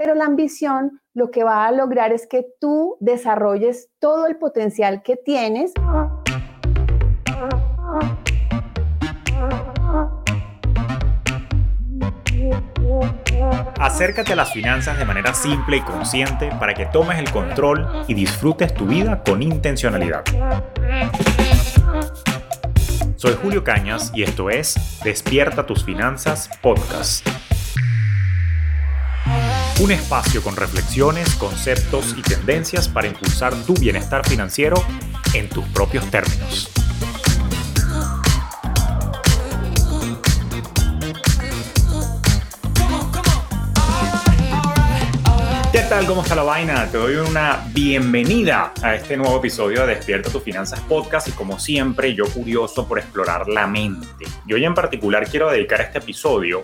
pero la ambición lo que va a lograr es que tú desarrolles todo el potencial que tienes. Acércate a las finanzas de manera simple y consciente para que tomes el control y disfrutes tu vida con intencionalidad. Soy Julio Cañas y esto es Despierta tus finanzas podcast. Un espacio con reflexiones, conceptos y tendencias para impulsar tu bienestar financiero en tus propios términos. tal? ¿Cómo está la vaina? Te doy una bienvenida a este nuevo episodio de Despierta tus Finanzas Podcast y como siempre yo curioso por explorar la mente. Y hoy en particular quiero dedicar este episodio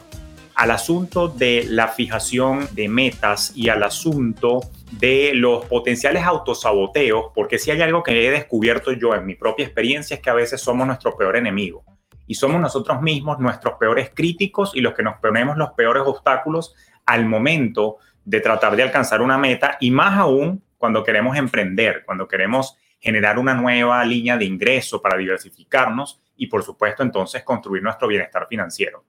al asunto de la fijación de metas y al asunto de los potenciales autosaboteos, porque si hay algo que he descubierto yo en mi propia experiencia es que a veces somos nuestro peor enemigo y somos nosotros mismos nuestros peores críticos y los que nos ponemos los peores obstáculos al momento de tratar de alcanzar una meta y más aún cuando queremos emprender, cuando queremos generar una nueva línea de ingreso para diversificarnos y por supuesto entonces construir nuestro bienestar financiero.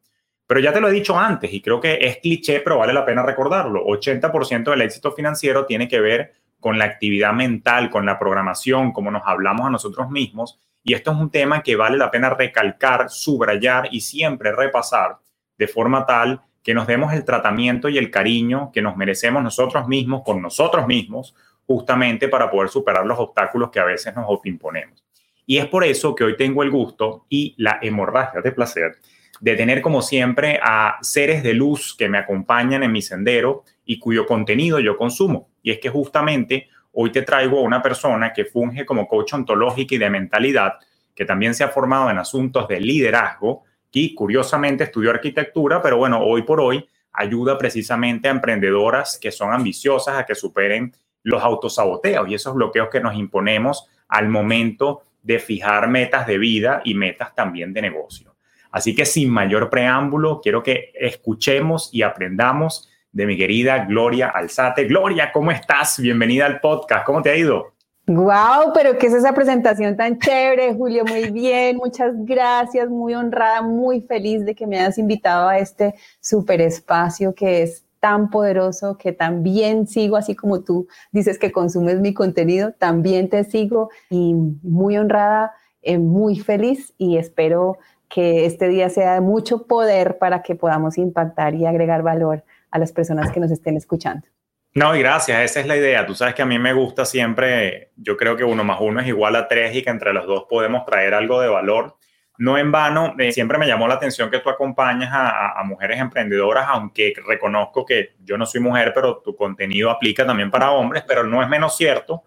Pero ya te lo he dicho antes y creo que es cliché, pero vale la pena recordarlo. 80% del éxito financiero tiene que ver con la actividad mental, con la programación, como nos hablamos a nosotros mismos. Y esto es un tema que vale la pena recalcar, subrayar y siempre repasar de forma tal que nos demos el tratamiento y el cariño que nos merecemos nosotros mismos con nosotros mismos, justamente para poder superar los obstáculos que a veces nos imponemos. Y es por eso que hoy tengo el gusto y la hemorragia de placer de tener como siempre a seres de luz que me acompañan en mi sendero y cuyo contenido yo consumo. Y es que justamente hoy te traigo a una persona que funge como coach ontológica y de mentalidad, que también se ha formado en asuntos de liderazgo, y curiosamente estudió arquitectura, pero bueno, hoy por hoy ayuda precisamente a emprendedoras que son ambiciosas a que superen los autosaboteos y esos bloqueos que nos imponemos al momento de fijar metas de vida y metas también de negocio. Así que sin mayor preámbulo, quiero que escuchemos y aprendamos de mi querida Gloria Alzate. Gloria, ¿cómo estás? Bienvenida al podcast. ¿Cómo te ha ido? Wow, pero ¿qué es esa presentación tan chévere, Julio? Muy bien, muchas gracias, muy honrada, muy feliz de que me hayas invitado a este super espacio que es tan poderoso, que también sigo, así como tú dices que consumes mi contenido, también te sigo y muy honrada, eh, muy feliz y espero que este día sea de mucho poder para que podamos impactar y agregar valor a las personas que nos estén escuchando. No, y gracias, esa es la idea. Tú sabes que a mí me gusta siempre, yo creo que uno más uno es igual a tres y que entre los dos podemos traer algo de valor. No en vano, eh, siempre me llamó la atención que tú acompañas a, mujeres emprendedoras, aunque reconozco que yo no soy mujer, pero tu contenido aplica también para hombres, pero no es menos cierto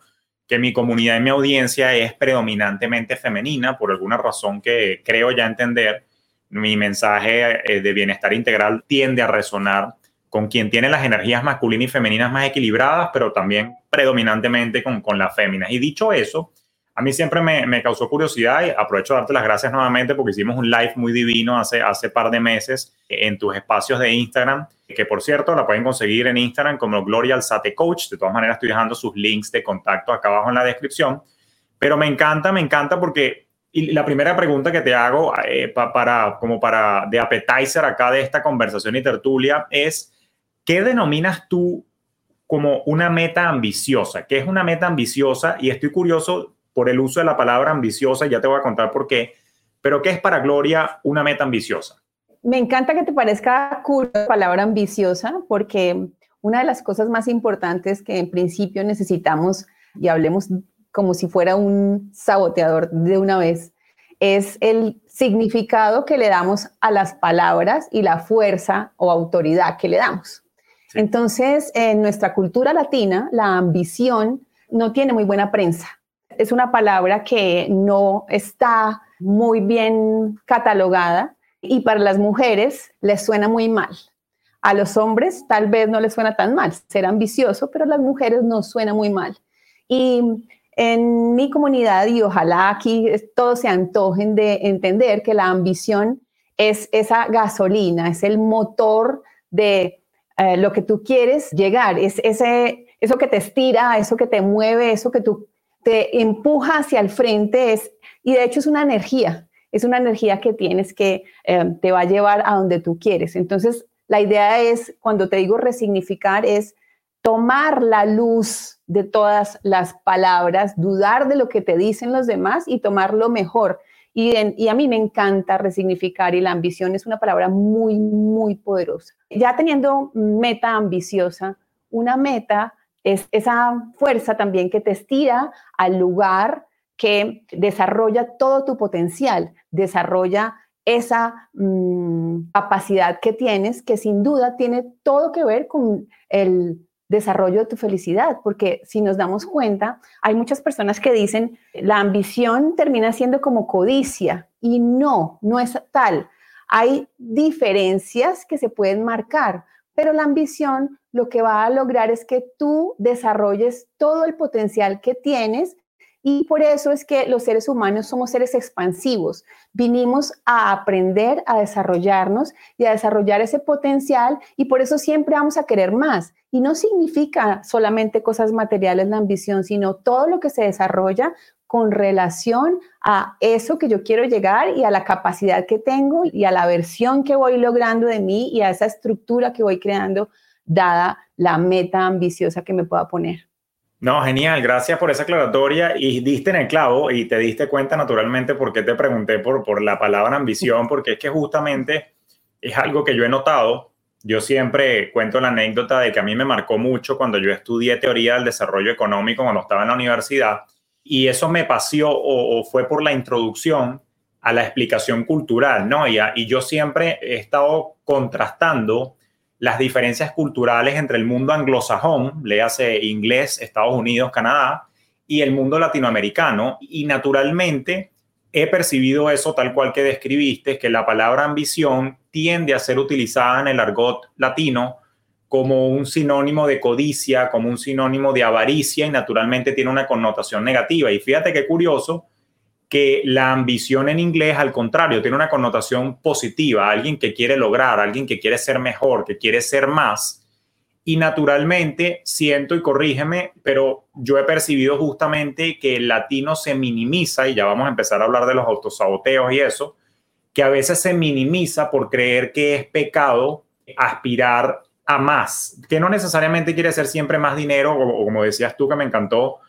que mi comunidad y mi audiencia es predominantemente femenina, por alguna razón que creo ya entender. Mi mensaje eh, de bienestar integral tiende a resonar con quien tiene las energías masculinas y femeninas más equilibradas, pero también predominantemente con, con las féminas. Y dicho eso, a mí siempre me, causó curiosidad y aprovecho de darte las gracias nuevamente porque hicimos un live muy divino hace, hace par de meses en tus espacios de Instagram, que por cierto la pueden conseguir en Instagram como Gloria Alzate Coach. De todas maneras estoy dejando sus links de contacto acá abajo en la descripción. Pero me encanta, me encanta porque y la primera pregunta que te hago eh, para, como para de appetizer acá de esta conversación y tertulia es ¿qué denominas tú como una meta ambiciosa? ¿Qué es una meta ambiciosa? Y estoy curioso por el uso de la palabra ambiciosa, ya te voy a contar por qué, pero ¿qué es para Gloria una meta ambiciosa? Me encanta que te parezca cool la palabra ambiciosa, porque una de las cosas más importantes que en principio necesitamos, y hablemos como si fuera un saboteador de una vez, es el significado que le damos a las palabras y la fuerza o autoridad que le damos. Entonces, en nuestra cultura latina, la ambición no tiene muy buena prensa. Es una palabra que no está muy bien catalogada y para las mujeres les suena muy mal. A los hombres tal vez no les suena tan mal ser ambicioso, pero a las mujeres nos suena muy mal. Y en mi comunidad, y ojalá aquí todos se antojen de entender que la ambición es esa gasolina, es el motor de eh, lo que tú quieres llegar, es ese, eso que te estira, eso que te mueve, eso que tú te empuja hacia el frente, es, y de hecho es una energía, es una energía que tienes que eh, te va a llevar a donde tú quieres. Entonces, la idea es, cuando te digo resignificar, es tomar la luz de todas las palabras, dudar de lo que te dicen los demás y tomar lo mejor. Y, y, a mí me encanta resignificar y la ambición es una palabra muy, muy poderosa. Ya teniendo meta ambiciosa, una meta es esa fuerza también que te estira al lugar que desarrolla todo tu potencial, desarrolla esa mm, capacidad que tienes, que sin duda tiene todo que ver con el desarrollo de tu felicidad, porque si nos damos cuenta, hay muchas personas que dicen, la ambición termina siendo como codicia y no, no es tal. Hay diferencias que se pueden marcar, pero la ambición lo que va a lograr es que tú desarrolles todo el potencial que tienes y por eso es que los seres humanos somos seres expansivos. Vinimos a aprender, a desarrollarnos y a desarrollar ese potencial y por eso siempre vamos a querer más. Y no significa solamente cosas materiales la ambición, sino todo lo que se desarrolla con relación a eso que yo quiero llegar y a la capacidad que tengo y a la versión que voy logrando de mí y a esa estructura que voy creando dada la meta ambiciosa que me pueda poner. No, genial, gracias por esa aclaratoria y diste en el clavo y te diste cuenta naturalmente por qué te pregunté por, por la palabra ambición, porque es que justamente es algo que yo he notado. Yo siempre cuento la anécdota de que a mí me marcó mucho cuando yo estudié teoría del desarrollo económico cuando estaba en la universidad y eso me paseó o, fue por la introducción a la explicación cultural, ¿no? Y, y yo siempre he estado contrastando las diferencias culturales entre el mundo anglosajón, léase inglés, Estados Unidos, Canadá, y el mundo latinoamericano. Y naturalmente he percibido eso tal cual que describiste, que la palabra ambición tiende a ser utilizada en el argot latino como un sinónimo de codicia, como un sinónimo de avaricia y naturalmente tiene una connotación negativa. Y fíjate qué curioso que la ambición en inglés, al contrario, tiene una connotación positiva, alguien que quiere lograr, alguien que quiere ser mejor, que quiere ser más. Y naturalmente, siento y corrígeme, pero yo he percibido justamente que el latino se minimiza, y ya vamos a empezar a hablar de los autosaboteos y eso, que a veces se minimiza por creer que es pecado aspirar a más, que no necesariamente quiere ser siempre más dinero, o, como decías tú, que me encantó,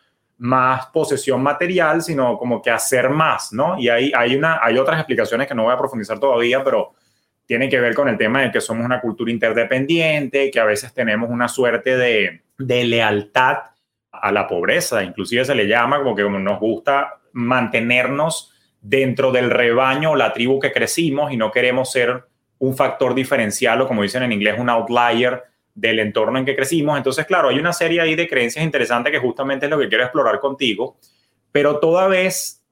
más posesión material, sino como que hacer más, ¿no? Y hay, hay, una, hay otras explicaciones que no voy a profundizar todavía, pero tiene que ver con el tema de que somos una cultura interdependiente, que a veces tenemos una suerte de, de lealtad a la pobreza, inclusive se le llama como que nos gusta mantenernos dentro del rebaño o la tribu que crecimos y no queremos ser un factor diferencial o como dicen en inglés un outlier del entorno en que crecimos. Entonces, claro, hay una serie ahí de creencias interesantes que justamente es lo que quiero explorar contigo, pero toda vez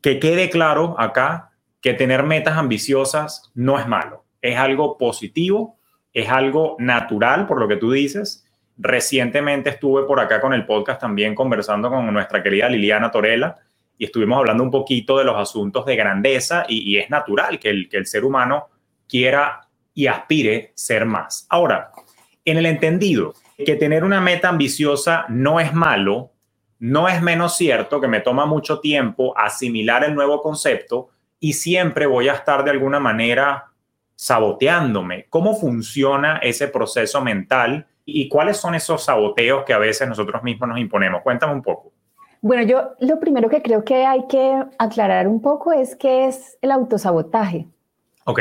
que quede claro acá que tener metas ambiciosas no es malo, es algo positivo, es algo natural, por lo que tú dices. Recientemente estuve por acá con el podcast también conversando con nuestra querida Liliana Torella y estuvimos hablando un poquito de los asuntos de grandeza y, es natural que el, que el ser humano quiera y aspire ser más. Ahora, en el entendido que tener una meta ambiciosa no es malo, no es menos cierto que me toma mucho tiempo asimilar el nuevo concepto y siempre voy a estar de alguna manera saboteándome. ¿Cómo funciona ese proceso mental y cuáles son esos saboteos que a veces nosotros mismos nos imponemos? Cuéntame un poco. Bueno, yo lo primero que creo que hay que aclarar un poco es qué es el autosabotaje. Ok.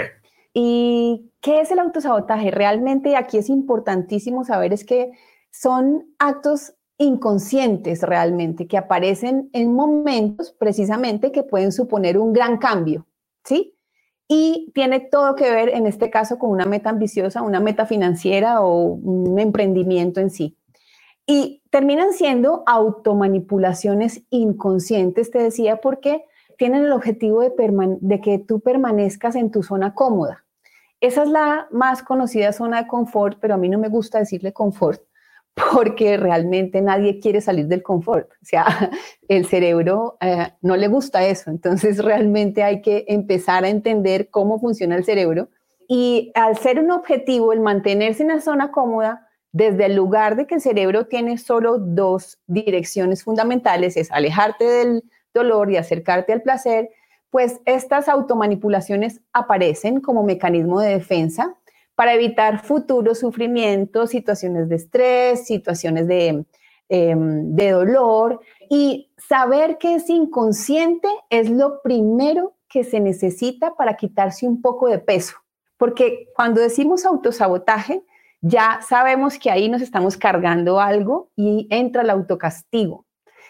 ¿Y qué es el autosabotaje? Realmente aquí es importantísimo saber es que son actos inconscientes realmente que aparecen en momentos precisamente que pueden suponer un gran cambio, ¿sí? Y tiene todo que ver en este caso con una meta ambiciosa, una meta financiera o un emprendimiento en sí. Y terminan siendo automanipulaciones inconscientes, te decía, porque tienen el objetivo de, de que tú permanezcas en tu zona cómoda. Esa es la más conocida zona de confort, pero a mí no me gusta decirle confort porque realmente nadie quiere salir del confort. O sea, el cerebro eh, no le gusta eso. Entonces, realmente hay que empezar a entender cómo funciona el cerebro Y al ser un objetivo, el mantenerse en la zona cómoda, desde el lugar de que el cerebro tiene solo dos direcciones fundamentales, es alejarte del dolor y acercarte al placer, pues estas automanipulaciones aparecen como mecanismo de defensa para evitar futuros sufrimientos, situaciones de estrés, situaciones de, em, de dolor. Y saber que es inconsciente es lo primero que se necesita para quitarse un poco de peso. Porque cuando decimos autosabotaje, ya sabemos que ahí nos estamos cargando algo y entra el autocastigo.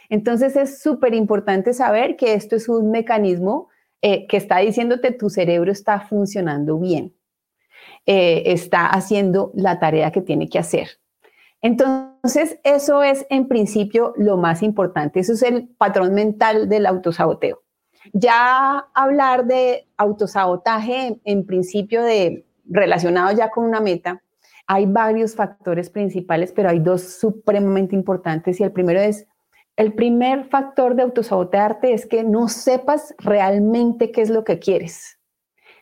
Entonces es súper importante saber que esto es un mecanismo eh, que está diciéndote tu cerebro está funcionando bien, eh, está haciendo la tarea que tiene que hacer. Entonces, eso es en principio lo más importante. Eso es el patrón mental del autosaboteo. Ya hablar de autosabotaje en principio de relacionado ya con una meta, hay varios factores principales, pero hay dos supremamente importantes y el primero es, el primer factor de autosabotearte es que no sepas realmente qué es lo que quieres.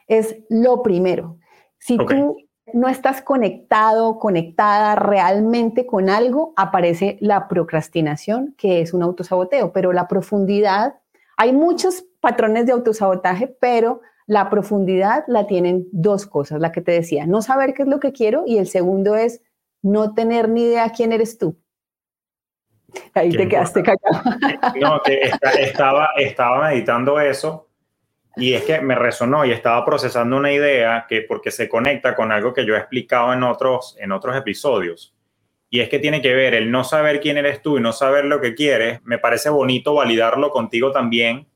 Es lo primero. Si tú no estás conectado, conectada realmente con algo, aparece la procrastinación, que es un autosaboteo, pero la profundidad, hay muchos patrones de autosabotaje, pero la profundidad la tienen dos cosas, la que te decía, no saber qué es lo que quiero y el segundo es no tener ni idea quién eres tú. Ahí te quedaste callado. No, que estaba, estaba meditando eso y es que me resonó y estaba procesando una idea que porque se conecta con algo que yo he explicado en otros, en otros episodios. Y es que tiene que ver el no saber quién eres tú y no saber lo que quieres. Me parece bonito validarlo contigo también,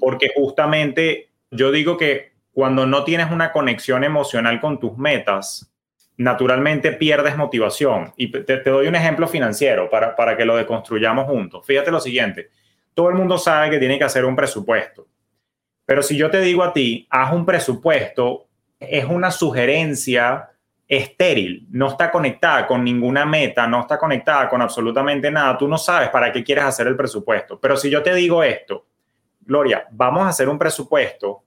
porque justamente yo digo que cuando no tienes una conexión emocional con tus metas, naturalmente pierdes motivación. Y te, doy un ejemplo financiero para, para que lo deconstruyamos juntos. Fíjate lo siguiente, todo el mundo sabe que tiene que hacer un presupuesto, pero si yo te digo a ti, haz un presupuesto, es una sugerencia estéril, no está conectada con ninguna meta, no está conectada con absolutamente nada, tú no sabes para qué quieres hacer el presupuesto. Pero si yo te digo esto, Gloria, vamos a hacer un presupuesto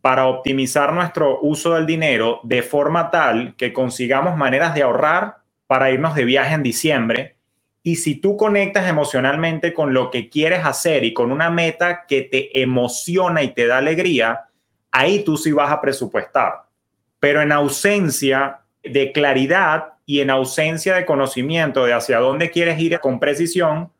para optimizar nuestro uso del dinero de forma tal que consigamos maneras de ahorrar para irnos de viaje en diciembre. Y si tú conectas emocionalmente con lo que quieres hacer y con una meta que te emociona y te da alegría, ahí tú sí vas a presupuestar. Pero en ausencia de claridad y en ausencia de conocimiento de hacia dónde quieres ir con precisión,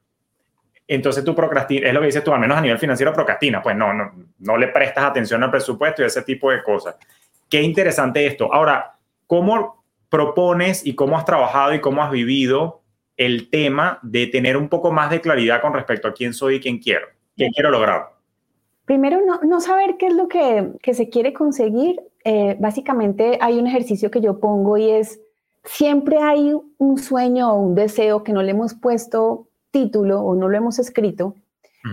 entonces tú procrastinas, es lo que dices tú, al menos a nivel financiero procrastina, pues no, no, no le prestas atención al presupuesto y ese tipo de cosas. Qué interesante esto. Ahora, ¿cómo propones y cómo has trabajado y cómo has vivido el tema de tener un poco más de claridad con respecto a quién soy y quién quiero? ¿Qué quiero lograr? Primero, no, no saber qué es lo que, que se quiere conseguir. Eh, básicamente hay un ejercicio que yo pongo y es, siempre hay un sueño o un deseo que no le hemos puesto título o no lo hemos escrito,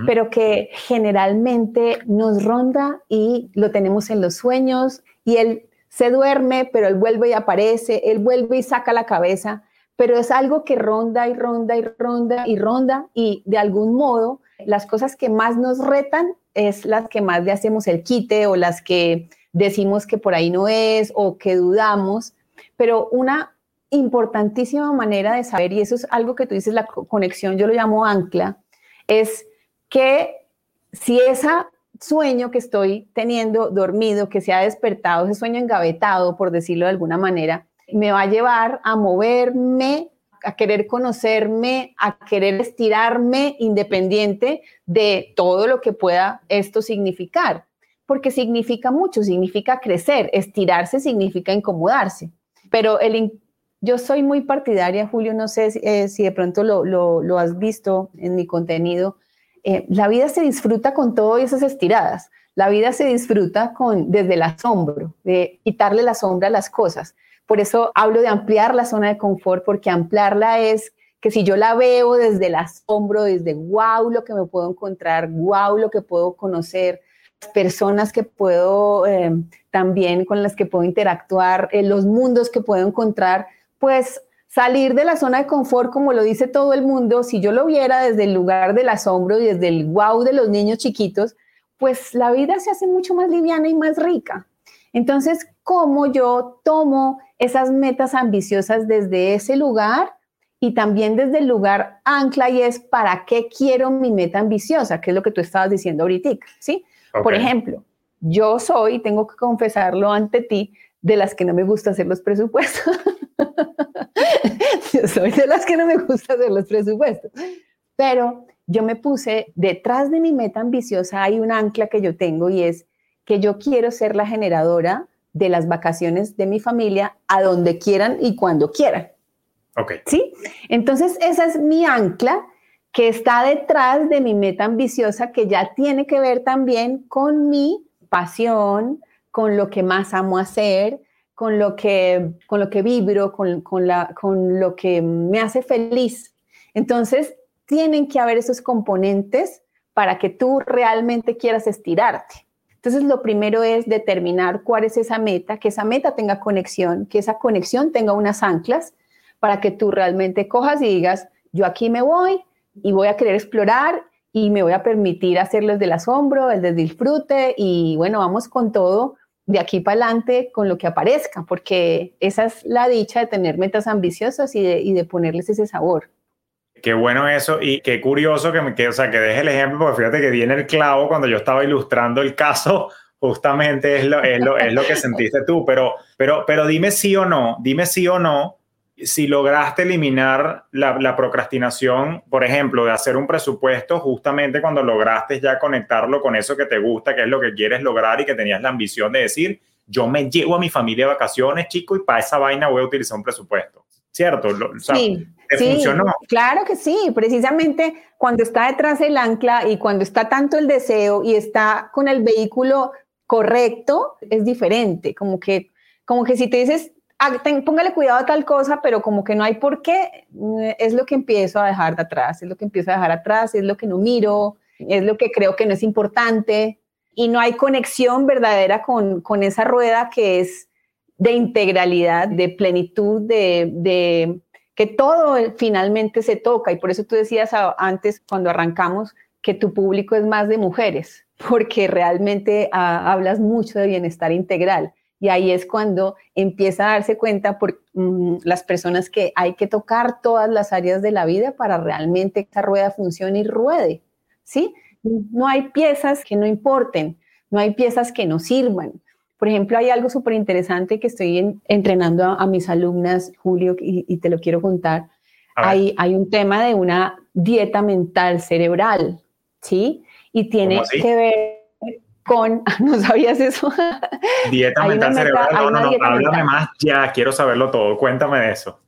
pero que generalmente nos ronda y lo tenemos en los sueños y él se duerme, pero él vuelve y aparece, él vuelve y saca la cabeza, pero es algo que ronda y ronda y ronda y ronda y de algún modo las cosas que más nos retan es las que más le hacemos el quite o las que decimos que por ahí no es o que dudamos, pero una importantísima manera de saber, y eso es algo que tú dices, la conexión, yo lo llamo ancla, es que si ese sueño que estoy teniendo dormido, que se ha despertado, ese sueño engavetado, por decirlo de alguna manera, me va a llevar a moverme, a querer conocerme, a querer estirarme independiente de todo lo que pueda esto significar, porque significa mucho, significa crecer, estirarse significa incomodarse, pero el, yo soy muy partidaria, Julio, no sé si, eh, de pronto lo, has visto en mi contenido. Eh, la vida se disfruta con todas esas estiradas. La vida se disfruta con, desde el asombro, de quitarle la sombra a las cosas. Por eso hablo de ampliar la zona de confort, porque ampliarla es que si yo la veo desde el asombro, desde wow, lo que me puedo encontrar, wow, lo que puedo conocer, personas que puedo eh, también con las que puedo interactuar, los mundos que puedo encontrar, pues salir de la zona de confort, como lo dice todo el mundo, si yo lo viera desde el lugar del asombro y desde el wow de los niños chiquitos, pues la vida se hace mucho más liviana y más rica. Entonces, ¿cómo yo tomo esas metas ambiciosas desde ese lugar y también desde el lugar ancla y es para qué quiero mi meta ambiciosa, que es lo que tú estabas diciendo ahorita, ¿sí? Por ejemplo, yo soy, tengo que confesarlo ante ti, de las que no me gusta hacer los presupuestos. yo soy de las que no me gusta hacer los presupuestos. Pero yo me puse detrás de mi meta ambiciosa, hay un ancla que yo tengo y es que yo quiero ser la generadora de las vacaciones de mi familia a donde quieran y cuando quieran. Ok. ¿Sí? Entonces, esa es mi ancla que está detrás de mi meta ambiciosa que ya tiene que ver también con mi pasión, con lo que más amo hacer, con lo que, con lo que vibro, con, con, la, con lo que me hace feliz. Entonces, tienen que haber esos componentes para que tú realmente quieras estirarte. Entonces, lo primero es determinar cuál es esa meta, que esa meta tenga conexión, que esa conexión tenga unas anclas para que tú realmente cojas y digas, yo aquí me voy y voy a querer explorar y me voy a permitir hacerlo del asombro, el del disfrute y bueno, vamos con todo de aquí para adelante con lo que aparezca, porque esa es la dicha de tener metas ambiciosas y de, y de ponerles ese sabor. Qué bueno eso y qué curioso que, me, que, o sea, que deje el ejemplo, porque fíjate que viene el clavo cuando yo estaba ilustrando el caso, justamente es lo, es lo, es lo que sentiste tú, pero, pero, pero dime sí o no, dime sí o no, si lograste eliminar la, la, procrastinación, por ejemplo, de hacer un presupuesto justamente cuando lograste ya conectarlo con eso que te gusta, que es lo que quieres lograr y que tenías la ambición de decir, yo me llevo a mi familia de vacaciones, chico, y para esa vaina voy a utilizar un presupuesto. ¿Cierto? sí, funcionó? Claro que sí, precisamente cuando está detrás el ancla y cuando está tanto el deseo y está con el vehículo correcto, es diferente, como que, como que si te dices, póngale cuidado a tal cosa, pero como que no hay por qué, mm, es lo que empiezo a dejar de atrás, es lo que empiezo a dejar atrás, es lo que no miro, es lo que creo que no es importante y no hay conexión verdadera con, con esa rueda que es de integralidad, de plenitud, de, de que todo finalmente se toca. Y por eso tú decías antes cuando arrancamos que tu público es más de mujeres, porque realmente ah, hablas mucho de bienestar integral y ahí es cuando empieza a darse cuenta por mm, las personas que hay que tocar todas las áreas de la vida para realmente que esa rueda funcione y ruede, ¿sí? No hay piezas que no importen, no hay piezas que no sirvan. Por ejemplo, hay algo súper interesante que estoy entrenando a, mis alumnas, Julio, y, te lo quiero contar. Hay, hay un tema de una dieta mental cerebral, ¿sí? Y tiene que ver con, ¿no sabías eso? Dieta mental cerebral, no, no, no, háblame más ya, quiero saberlo todo, cuéntame de eso.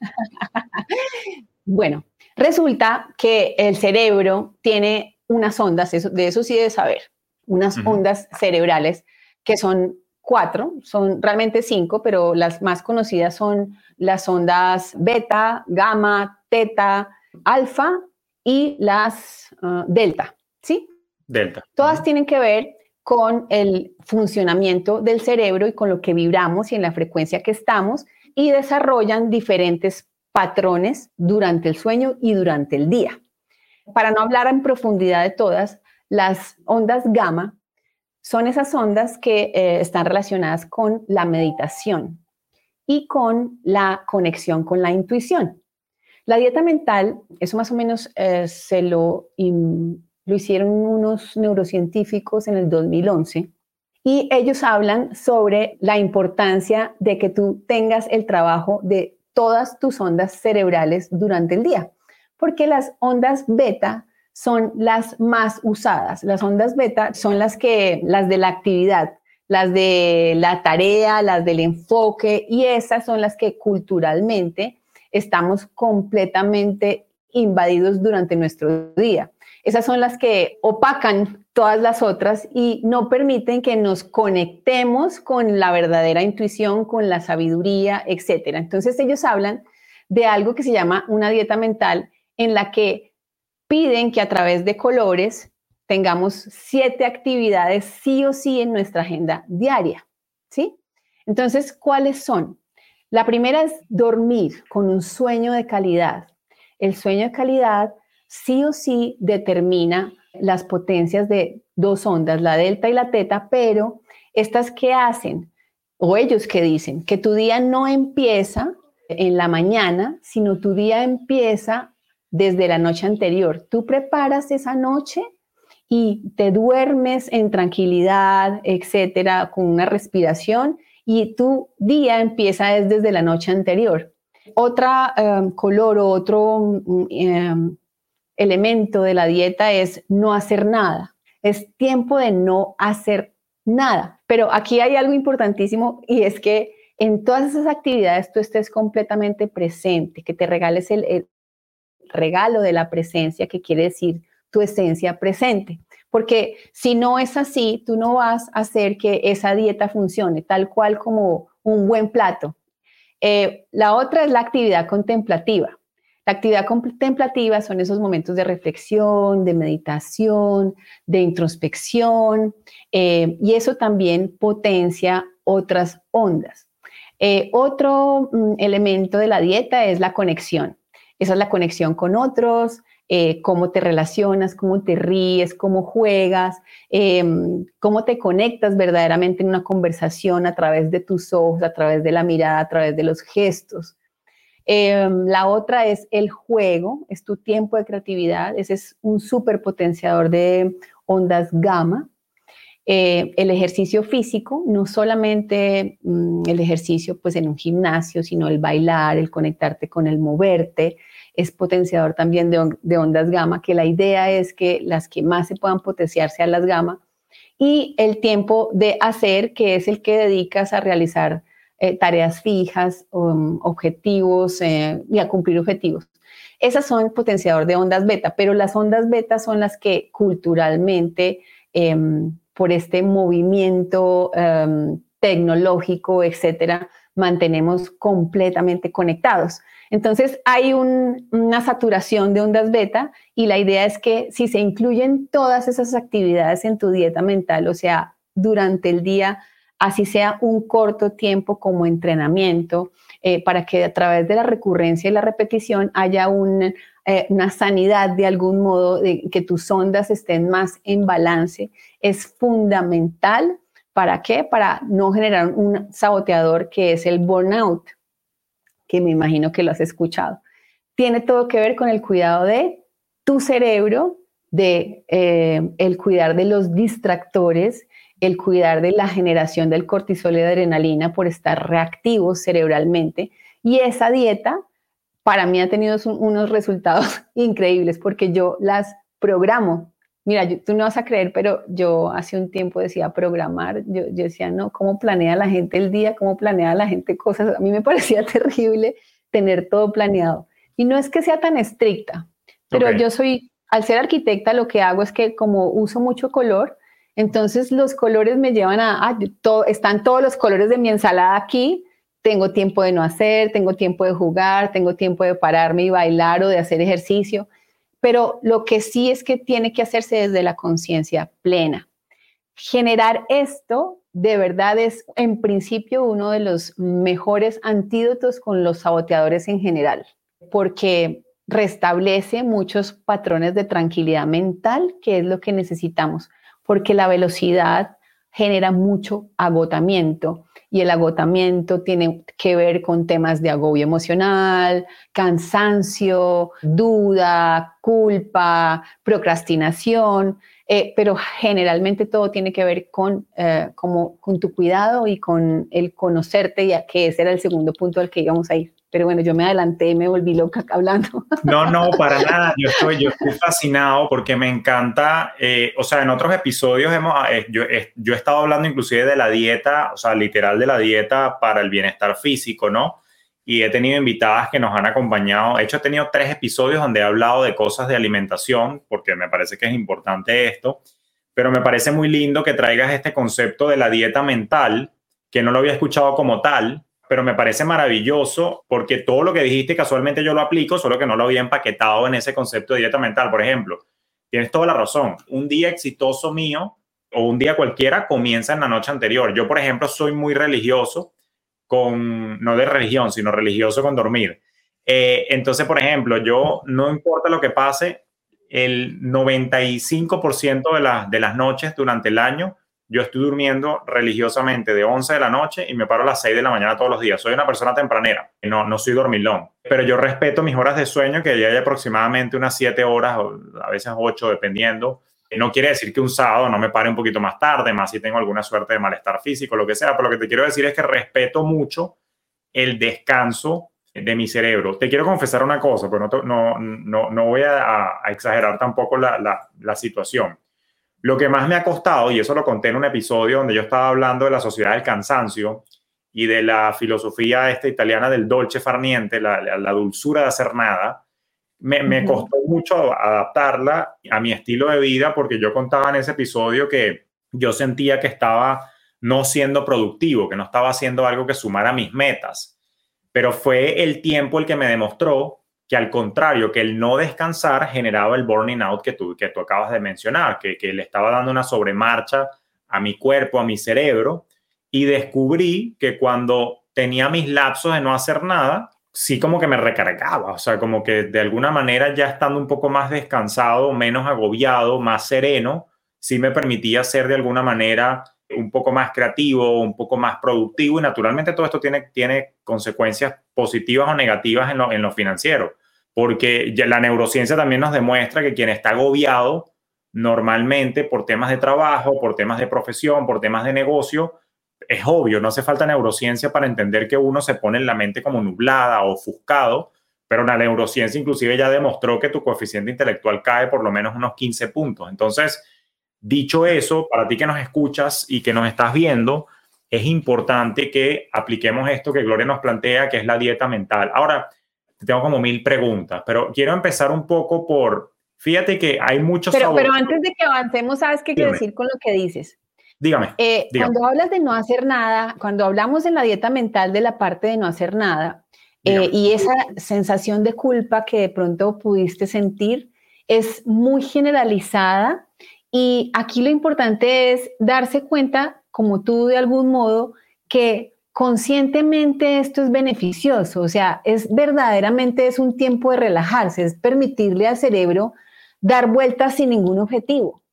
bueno, resulta que el cerebro tiene unas ondas, de eso sí debes saber, unas ondas cerebrales que son cuatro, son realmente cinco, pero las más conocidas son las ondas beta, gamma, teta, alfa y las ah, delta, ¿sí? Delta. Todas tienen que ver con el funcionamiento del cerebro y con lo que vibramos y en la frecuencia que estamos y desarrollan diferentes patrones durante el sueño y durante el día. Para no hablar en profundidad de todas, las ondas gamma son esas ondas que eh, están relacionadas con la meditación y con la conexión con la intuición. La dieta mental, eso más o menos eh, se lo lo hicieron unos neurocientíficos en el 2011 y ellos hablan sobre la importancia de que tú tengas el trabajo de todas tus ondas cerebrales durante el día, porque las ondas beta son las más usadas. Las ondas beta son las que las de la actividad, las de la tarea, las del enfoque y esas son las que culturalmente estamos completamente invadidos durante nuestro día. Esas son las que opacan todas las otras y no permiten que nos conectemos con la verdadera intuición, con la sabiduría, etc. Entonces ellos hablan de algo que se llama una dieta mental en la que piden que a través de colores tengamos siete actividades sí o sí en nuestra agenda diaria, ¿sí? Entonces, ¿cuáles son? La primera es dormir con un sueño de calidad. El sueño de calidad sí o sí determina las potencias de dos ondas, la delta y la teta, pero estas que hacen o ellos que dicen que tu día no empieza en la mañana, sino tu día empieza desde la noche anterior. Tú preparas esa noche y te duermes en tranquilidad, etcétera, con una respiración y tu día empieza desde la noche anterior. Otra em, color o otro mm, em, elemento de la dieta es no hacer nada. Es tiempo de no hacer nada. Pero aquí hay algo importantísimo y es que en todas esas actividades tú estés completamente presente, que te regales el regalo de la presencia, que quiere decir tu esencia presente. Porque si no es así, tú no vas a hacer que esa dieta funcione tal cual como un buen plato. Eh, la otra es la actividad contemplativa. La actividad contemplativa son esos momentos de reflexión, de meditación, de introspección, eh, y eso también potencia otras ondas. Eh, otro mm, elemento de la dieta es la conexión. Esa es la conexión con otros, eh, cómo te relacionas, cómo te ríes, cómo juegas, em, cómo te conectas verdaderamente en una conversación a través de tus ojos, a través de la mirada, a través de los gestos. Em, la otra es el juego, es tu tiempo de creatividad, ese es un súper potenciador de ondas gamma. Eh, el ejercicio físico, no solamente mm, el ejercicio pues en un gimnasio, sino el bailar, el conectarte con el moverte, es potenciador también de, ondas gamma, que la idea es que las que más se puedan potenciar sean las gamma, y el tiempo de hacer, que es el que dedicas a realizar eh, tareas fijas, um, objetivos eh, y a cumplir objetivos. Esas son potenciador de ondas beta, pero las ondas beta son las que culturalmente, em, por este movimiento em, tecnológico, etcétera, mantenemos completamente conectados. Entonces hay una saturación de ondas beta y la idea es que si se incluyen todas esas actividades en tu dieta mental, o sea, durante el día, así sea un corto tiempo como entrenamiento, eh, para que a través de la recurrencia y la repetición haya eh, una sanidad de algún modo, que tus ondas estén más en balance, es fundamental. ¿Para qué? Para no generar un saboteador que es el burnout que me imagino que lo has escuchado. Tiene todo que ver con el cuidado de tu cerebro, de eh, el cuidar de los distractores, el cuidar de la generación del cortisol y de adrenalina por estar reactivos cerebralmente. Y esa dieta para mí ha tenido unos resultados increíbles porque yo las programo Mira, tú no vas a creer, pero yo hace un tiempo decía programar, yo, decía, no, ¿cómo planea la gente el día? ¿Cómo planea la gente cosas? A mí me parecía terrible tener todo planeado. Y no es que sea tan estricta, pero yo soy, al ser arquitecta, lo que hago es que como uso mucho color, entonces los colores me llevan a, ah, están todos los colores de mi ensalada aquí, tengo tiempo de no hacer, tengo tiempo de jugar, tengo tiempo de pararme y bailar o de hacer ejercicio pero lo que sí es que tiene que hacerse desde la conciencia plena. Generar esto de verdad es en principio uno de los mejores antídotos con los saboteadores en general, porque restablece muchos patrones de tranquilidad mental, que es lo que necesitamos, porque la velocidad genera mucho agotamiento y el agotamiento tiene que ver con temas de agobio emocional, cansancio, duda, culpa, procrastinación, eh, pero generalmente todo tiene que ver con, eh, como, con tu cuidado y con el conocerte, ya que ese era el segundo punto al que íbamos a ir. Pero bueno, yo me adelanté me volví loca hablando. No, no, para nada. Yo estoy, yo estoy fascinado porque me encanta, eh, o sea, en otros episodios hemos, eh, yo, yo he estado hablando inclusive de la dieta, o sea, literal de la dieta para el bienestar físico, ¿no? y he tenido invitadas que nos han acompañado. De hecho, he tenido tres episodios donde he hablado de cosas de alimentación, porque me parece que es importante esto, pero me parece muy lindo que traigas este concepto de la dieta mental, que no lo había escuchado como tal, pero me parece maravilloso porque todo lo que dijiste casualmente yo lo aplico, solo que no lo había empaquetado en ese concepto de dieta mental. Por ejemplo, tienes toda la razón. Un día exitoso mío o un día cualquiera comienza en la noche anterior. Yo, por ejemplo, soy muy religioso con, no de religión, sino religioso con dormir. Eh, entonces, por ejemplo, yo no importa lo que pase, el 95% de, de las noches durante el año yo estoy durmiendo religiosamente de 11 de la noche y me paro a las 6 de la mañana todos los días. Soy una persona tempranera, no, no soy dormilón, pero yo respeto mis horas de sueño, que ya hay aproximadamente unas 7 horas, a veces 8, dependiendo. No quiere decir que un sábado no me pare un poquito más tarde, más si tengo alguna suerte de malestar físico, lo que sea, pero lo que te quiero decir es que respeto mucho el descanso de mi cerebro. Te quiero confesar una cosa, pero no, no, no, voy a, exagerar tampoco la, la situación lo que más me ha costado, y eso lo conté en un episodio donde yo estaba hablando de la sociedad del cansancio y de la filosofía esta italiana del dolce farniente, la, la, dulzura de hacer nada, me, me, costó mucho adaptarla a mi estilo de vida porque yo contaba en ese episodio que yo sentía que estaba no siendo productivo, que no estaba haciendo algo que sumara mis metas. Pero fue el tiempo el que me demostró que al contrario, que el no descansar generaba el burning out que tú, que tú acabas de mencionar, que, que le estaba dando una sobremarcha a mi cuerpo, a mi cerebro, y descubrí que cuando tenía mis lapsos de no hacer nada, sí como que me recargaba, o sea, como que de alguna manera ya estando un poco más descansado, menos agobiado, más sereno, sí me permitía ser de alguna manera un poco más creativo, un poco más productivo y naturalmente todo esto tiene, tiene consecuencias positivas o negativas en lo, en lo financiero, porque la neurociencia también nos demuestra que quien está agobiado normalmente por temas de trabajo, por temas de profesión, por temas de negocio, es obvio, no hace falta neurociencia para entender que uno se pone en la mente como nublada o ofuscado, pero la neurociencia inclusive ya demostró que tu coeficiente intelectual cae por lo menos unos 15 puntos. Entonces, Dicho eso, para ti que nos escuchas y que nos estás viendo, es importante que apliquemos esto que Gloria nos plantea, que es la dieta mental. Ahora, tengo como mil preguntas, pero quiero empezar un poco por, fíjate que hay muchos... Pero, pero antes de que avancemos, ¿sabes qué quiero decir con lo que dices? Dígame, eh, Cuando hablas de no hacer nada, cuando hablamos en la dieta mental de la parte de no hacer nada, eh, y esa sensación de culpa que de pronto pudiste sentir es muy generalizada y aquí lo importante es darse cuenta, como tú de algún modo, que conscientemente esto es beneficioso, o sea, es verdaderamente es un tiempo de relajarse, es permitirle al cerebro dar vueltas sin ningún objetivo,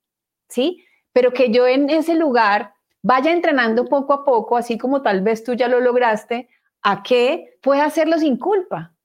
¿sí? Pero que yo en ese lugar vaya entrenando poco a poco, así como tal vez tú ya lo lograste, a que pueda hacerlo sin culpa,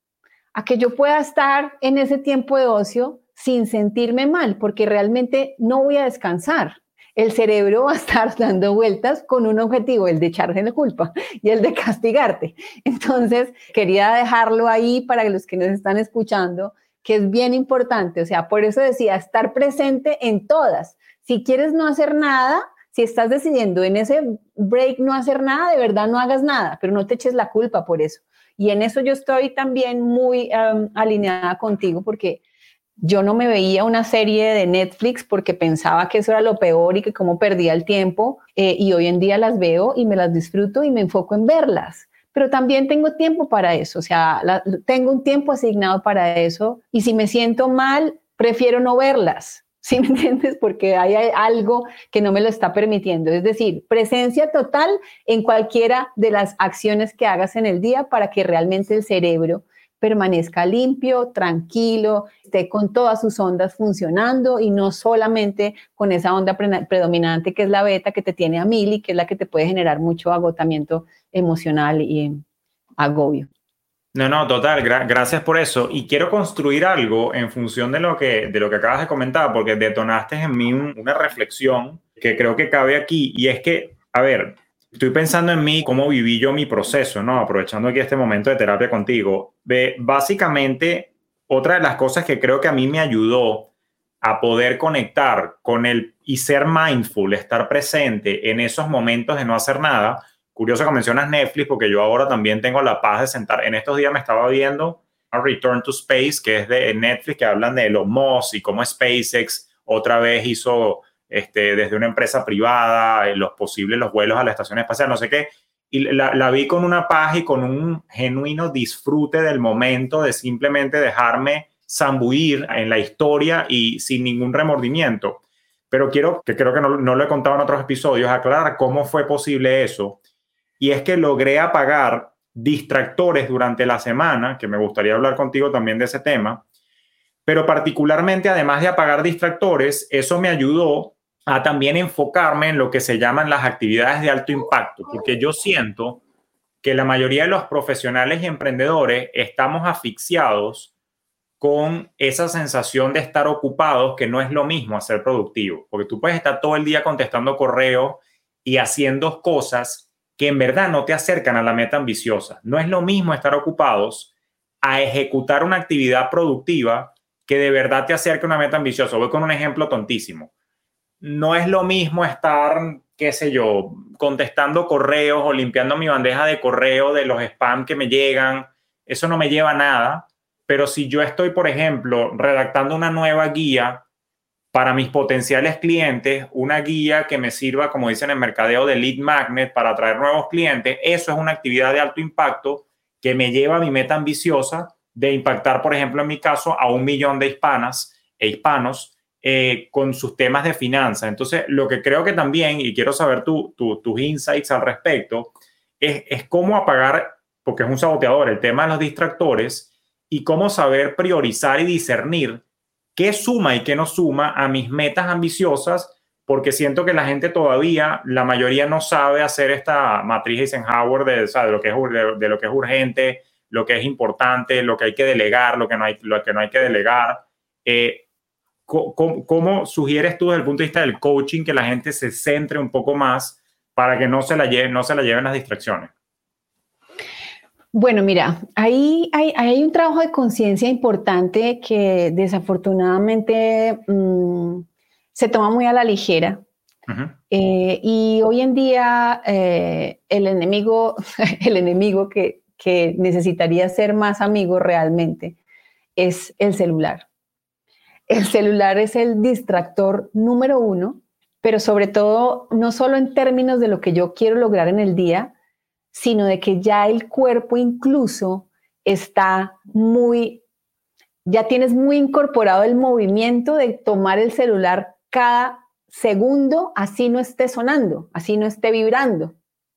a que yo pueda estar en ese tiempo de ocio sin sentirme mal, porque realmente no voy a descansar. El cerebro va a estar dando vueltas con un objetivo, el de echarse la culpa y el de castigarte. Entonces, quería dejarlo ahí para los que nos están escuchando, que es bien importante. O sea, por eso decía, estar presente en todas. Si quieres no hacer nada, si estás decidiendo en ese break no hacer nada, de verdad no hagas nada, pero no te eches la culpa por eso. Y en eso yo estoy también muy alineada contigo porque yo no me veía una serie de Netflix porque pensaba que eso era lo peor y que cómo perdía el tiempo eh, y hoy en día las veo y me las disfruto y me enfoco en verlas. Pero también tengo tiempo para eso, o sea, tengo un tiempo asignado para eso y si me siento mal, prefiero no verlas. ¿Sí me entiendes? Porque hay algo que no me lo está permitiendo. Es decir, presencia total en cualquiera de las acciones que hagas en el día para que realmente el cerebro permanezca limpio, tranquilo, esté con todas sus ondas funcionando y no solamente con esa onda predominante que es la beta que te tiene a mil y que es la que te puede generar mucho agotamiento emocional y agobio. No, no, total, gracias por eso. Y quiero construir algo en función de lo que, de lo que acabas de comentar, porque detonaste en mí una reflexión que creo que cabe aquí, y es que, a ver, estoy pensando en mí, cómo viví yo mi proceso, ¿no? Aprovechando aquí este momento de terapia contigo. Básicamente, otra de las cosas que creo que a mí me ayudó a poder conectar con el y ser mindful, estar presente en esos momentos de no hacer nada. Curioso que mencionas Netflix, porque yo ahora también tengo la paz de sentar. En estos días me estaba viendo a Return to Space, que es de Netflix, que hablan de los Moss y cómo SpaceX otra vez hizo este, desde una empresa privada, eh, los posibles, los vuelos a la estación espacial, no sé qué. Y la, vi con una paz y con un genuino disfrute del momento de simplemente dejarme zambuir en la historia y sin ningún remordimiento. Pero quiero, que creo que no, no lo he contado en otros episodios, aclarar cómo fue posible eso. Y es que logré apagar distractores durante la semana, que me gustaría hablar contigo también de ese tema, pero particularmente además de apagar distractores, eso me ayudó a también enfocarme en lo que se llaman las actividades de alto impacto, porque yo siento que la mayoría de los profesionales y emprendedores estamos asfixiados con esa sensación de estar ocupados, que no es lo mismo hacer productivo, porque tú puedes estar todo el día contestando correos y haciendo cosas que en verdad no te acercan a la meta ambiciosa. No es lo mismo estar ocupados a ejecutar una actividad productiva que de verdad te acerque a una meta ambiciosa. Voy con un ejemplo tontísimo. No es lo mismo estar, qué sé yo, contestando correos o limpiando mi bandeja de correo de los spam que me llegan. Eso no me lleva a nada pero si yo estoy, por ejemplo, redactando una nueva guía para mis potenciales clientes, una guía que me sirva, como dicen en mercadeo, de lead magnet para atraer nuevos clientes, eso es una actividad de alto impacto que me lleva a mi meta ambiciosa de impactar, por ejemplo, en mi caso, a un millón de hispanas e hispanos eh, con sus temas de finanzas. Entonces, lo que creo que también, y quiero saber tus insights al respecto, es, es cómo apagar, porque es un saboteador, el tema de los distractores y cómo saber priorizar y discernir qué suma y qué no suma a mis metas ambiciosas, porque siento que la gente todavía, la mayoría no sabe hacer esta matriz Eisenhower de, de, lo, que es, de, lo que es urgente, lo que es importante, lo que hay que delegar, lo que no hay, lo que, no hay que delegar. Eh, ¿cómo, ¿Cómo sugieres tú desde el punto de vista del coaching que la gente se centre un poco más para que no se la, lleven, no se la lleven las distracciones? Bueno, mira, ahí hay, un trabajo de conciencia importante que desafortunadamente mm, se toma muy a la ligera. Eh, y hoy en día eh, el enemigo, el enemigo que, que necesitaría ser más amigo realmente es el celular. El celular es el distractor número uno, pero sobre todo no solo en términos de lo que yo quiero lograr en el día, sino de que ya el cuerpo incluso está muy, ya tienes muy incorporado el movimiento de tomar el celular cada segundo, así no esté sonando, así no esté vibrando.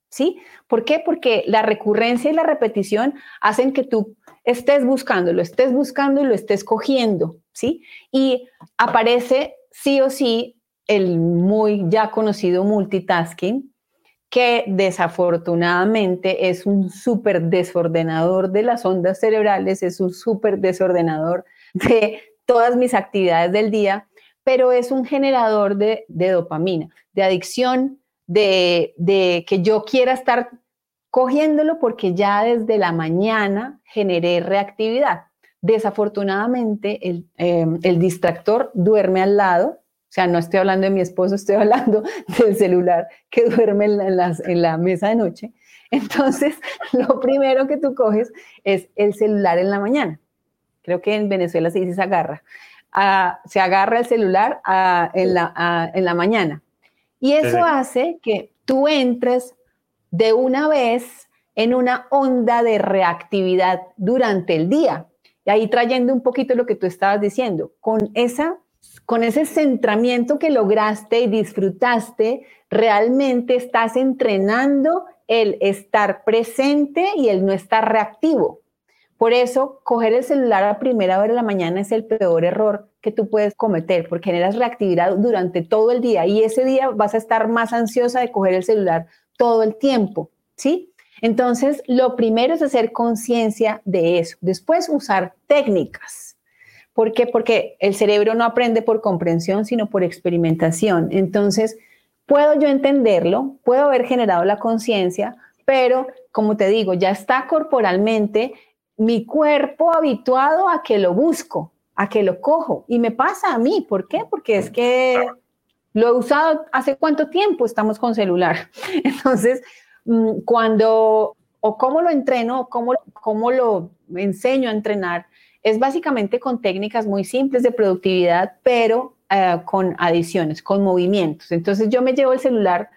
¿Sí? ¿Por qué? Porque la recurrencia y la repetición hacen que tú estés buscando, lo estés buscando y lo estés cogiendo, ¿sí? Y aparece sí o sí el muy ya conocido multitasking, que desafortunadamente es un súper desordenador de las ondas cerebrales, es un súper desordenador de todas mis actividades del día, pero es un generador de, dopamina, de adicción, de, que yo quiera estar cogiéndolo porque ya desde la mañana generé reactividad. Desafortunadamente, el, eh, el distractor duerme al lado o sea, no estoy hablando de mi esposo, estoy hablando del celular que duerme en la, mesa de noche. Entonces, lo primero que tú coges es el celular en la mañana. Creo que en Venezuela se dice agarra. Ah, se agarra el celular ah, en, la, ah, en la mañana. Y eso hace que tú entres de una vez en una onda de reactividad durante el día. Y ahí trayendo un poquito lo que tú estabas diciendo, con esa con ese centramiento que lograste y disfrutaste, realmente estás entrenando el estar presente y el no estar reactivo. Por eso, coger el celular a primera hora de la mañana es el peor error que tú puedes cometer, porque generas reactividad durante todo el día y ese día vas a estar más ansiosa de coger el celular todo el tiempo, ¿sí? Entonces, lo primero es hacer conciencia de eso. Después, usar técnicas ¿Por qué? Porque el cerebro no aprende por comprensión, sino por experimentación. Entonces, puedo yo entenderlo, puedo haber generado la conciencia, pero como te digo, ya está corporalmente mi cuerpo habituado a que lo busco, a que lo cojo. Y me pasa a mí. ¿Por qué? Porque es que lo he usado hace cuánto tiempo estamos con celular. Entonces, mm, cuando o cómo lo entreno, cómo, cómo lo enseño a entrenar, es básicamente con técnicas muy simples de productividad, pero eh, con adiciones, con movimientos. Entonces yo me llevo el celular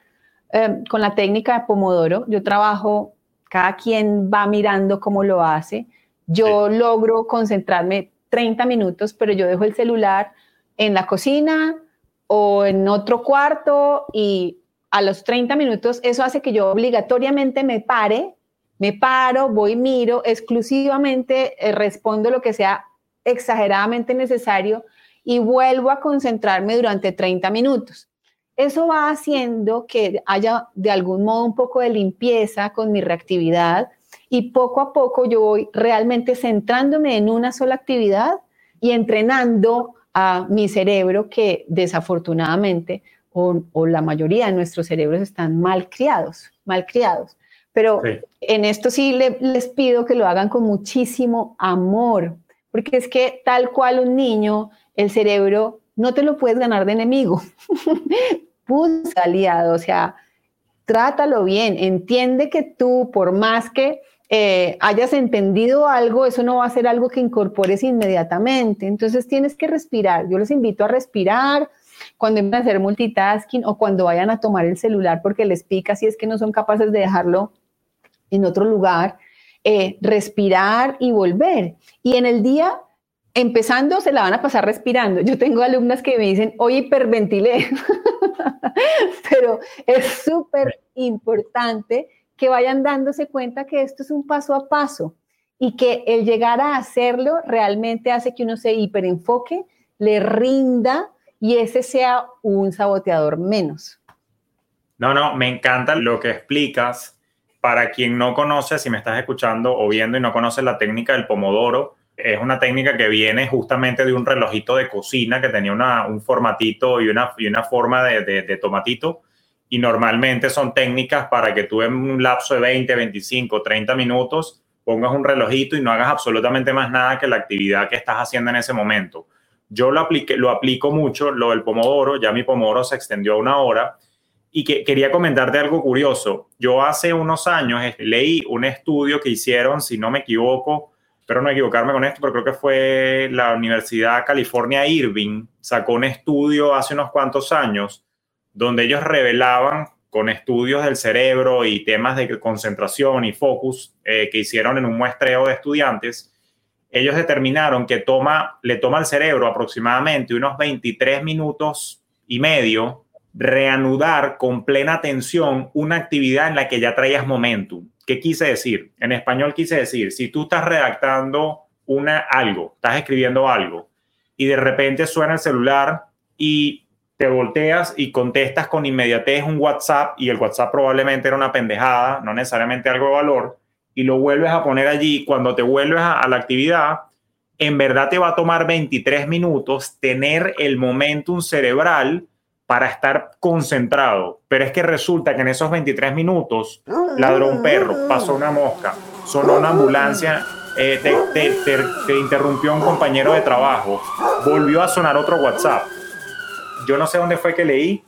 eh, con la técnica de Pomodoro. Yo trabajo, cada quien va mirando cómo lo hace. Yo logro concentrarme 30 minutos, pero yo dejo el celular en la cocina o en otro cuarto y a los 30 minutos eso hace que yo obligatoriamente me pare me paro, voy, miro, exclusivamente eh, respondo lo que sea exageradamente necesario y vuelvo a concentrarme durante 30 minutos. eso va haciendo que haya de algún modo un poco de limpieza con mi reactividad y poco a poco yo voy realmente centrándome en una sola actividad y entrenando a mi cerebro que desafortunadamente o, la mayoría de nuestros cerebros están mal criados, mal criados. Pero en esto sí les pido que lo hagan con muchísimo amor, porque es que tal cual un niño, el cerebro no te lo puedes ganar de enemigo. Busca aliado, o sea, trátalo bien, entiende que tú, por más que eh, hayas entendido algo, eso no va a ser algo que incorpores inmediatamente. Entonces tienes que respirar. Yo les invito a respirar cuando empiecen a hacer multitasking o cuando vayan a tomar el celular porque les pica si es que no son capaces de dejarlo en otro lugar. Eh, respirar y volver. Y en el día empezando se la van a pasar respirando. Yo tengo alumnas que me dicen, hoy hiperventilé, pero es súper importante que vayan dándose cuenta que esto es un paso a paso y que el llegar a hacerlo realmente hace que uno se hiperenfoque, le rinda y ese sea un saboteador menos. No, no, me encanta lo que explicas. Para quien no conoce, si me estás escuchando o viendo y no conoce la técnica del pomodoro, es una técnica que viene justamente de un relojito de cocina que tenía un formatito y una, y una forma de, de, tomatito. Y normalmente son técnicas para que tú en un lapso de 20, 25, 30 minutos pongas un relojito y no hagas absolutamente más nada que la actividad que estás haciendo en ese momento. Yo lo, aplique, lo aplico mucho, lo del pomodoro, ya mi pomodoro se extendió a una hora. Y que, quería comentarte algo curioso. Yo hace unos años leí un estudio que hicieron, si no me equivoco, espero no equivocarme con esto, pero creo que fue la Universidad California Irving, sacó un estudio hace unos cuantos años donde ellos revelaban con estudios del cerebro y temas de concentración y focus eh, que hicieron en un muestreo de estudiantes, ellos determinaron que toma, le toma al cerebro aproximadamente unos 23 minutos y medio reanudar con plena atención una actividad en la que ya traías momentum. ¿Qué quise decir? En español quise decir, si tú estás redactando una, algo, estás escribiendo algo y de repente suena el celular y te volteas y contestas con inmediatez un WhatsApp y el WhatsApp probablemente era una pendejada, no necesariamente algo de valor, y lo vuelves a poner allí, cuando te vuelves a, la actividad, en verdad te va a tomar 23 minutos tener el momentum cerebral para estar concentrado. Pero es que resulta que en esos 23 minutos ladró un perro, pasó una mosca, sonó una ambulancia, eh, te, interrumpió un compañero de trabajo, volvió a sonar otro WhatsApp. Yo no sé dónde fue que leí,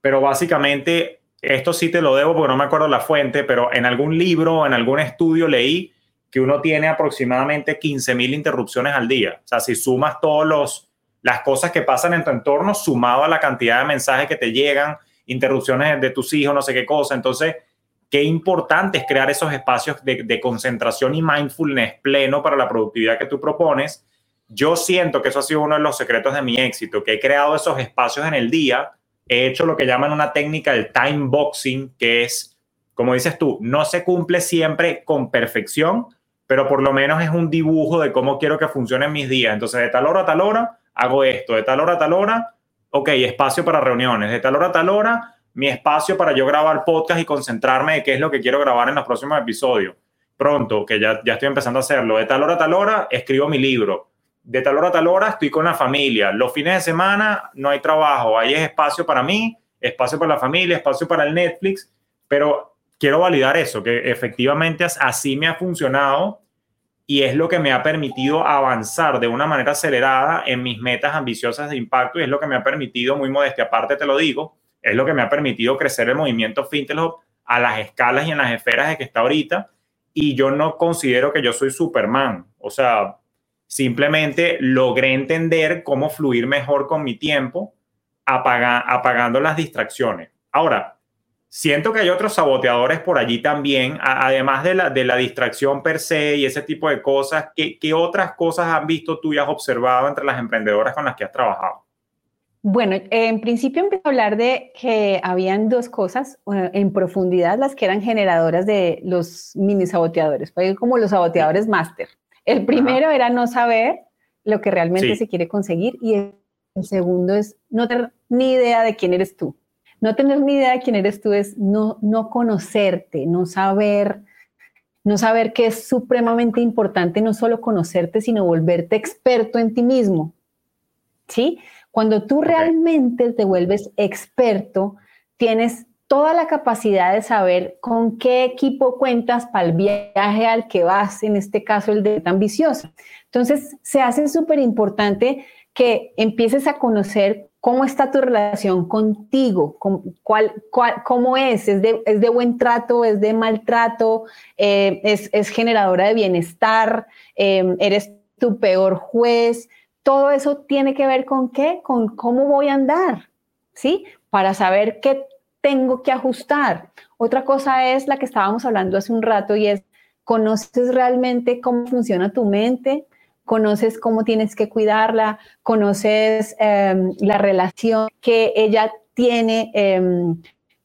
pero básicamente esto sí te lo debo porque no me acuerdo la fuente, pero en algún libro o en algún estudio leí que uno tiene aproximadamente 15.000 interrupciones al día. O sea, si sumas todos las cosas que pasan en tu entorno sumado a la cantidad de mensajes que te llegan, interrupciones de tus hijos, no sé qué cosa. Entonces, qué importante es crear esos espacios de, concentración y mindfulness pleno para la productividad que tú propones. Yo siento que eso ha sido uno de los secretos de mi éxito, que he creado esos espacios en el día, he hecho lo que llaman una técnica del time boxing, que es, como dices tú, no se cumple siempre con perfección, pero por lo menos es un dibujo de cómo quiero que funcionen mis días. Entonces, de tal hora a tal hora, hago esto, de tal hora a tal hora, ok, espacio para reuniones, de tal hora a tal hora, mi espacio para yo grabar podcast y concentrarme de qué es lo que quiero grabar en los próximos episodios. Pronto, que ya, ya estoy empezando a hacerlo, de tal hora a tal hora, escribo mi libro. De tal hora a tal hora estoy con la familia. Los fines de semana no hay trabajo, ahí es espacio para mí, espacio para la familia, espacio para el Netflix, pero quiero validar eso, que efectivamente así me ha funcionado y es lo que me ha permitido avanzar de una manera acelerada en mis metas ambiciosas de impacto y es lo que me ha permitido, muy modestia aparte te lo digo, es lo que me ha permitido crecer el movimiento FinTech a las escalas y en las esferas de que está ahorita. Y yo no considero que yo soy Superman, o sea, simplemente logré entender cómo fluir mejor con mi tiempo apagando las distracciones. Ahora, Siento que hay otros saboteadores por allí también, además de la, de la distracción per se y ese tipo de cosas. ¿qué, ¿Qué otras cosas has visto tú y has observado entre las emprendedoras con las que has trabajado? Bueno, en principio empecé a hablar de que habían dos cosas eh, en profundidad, las que eran generadoras de los mini saboteadores, como los saboteadores máster. El primero era no saber lo que realmente se quiere conseguir y el segundo es no tener ni idea de quién eres tú. no tener ni idea de quién eres tú es no, no conocerte, no saber, no saber que es supremamente importante no solo conocerte, sino volverte experto en ti mismo. ¿Sí? Cuando tú realmente te vuelves experto, tienes toda la capacidad de saber con qué equipo cuentas para el viaje al que vas, en este caso el de ambicioso. Entonces, se hace súper importante que empieces a conocer cómo está tu relación contigo, cuál, cómo es, ¿Es de, buen trato, es de maltrato, eh, es, generadora de bienestar, eh, eres tu peor juez. Todo eso tiene que ver con qué, con cómo voy a andar, ¿sí? Para saber qué tengo que ajustar. Otra cosa es la que estábamos hablando hace un rato y es, ¿conoces realmente cómo funciona tu mente? ¿Conoces cómo tienes que cuidarla? ¿Conoces em, la relación que ella tiene em,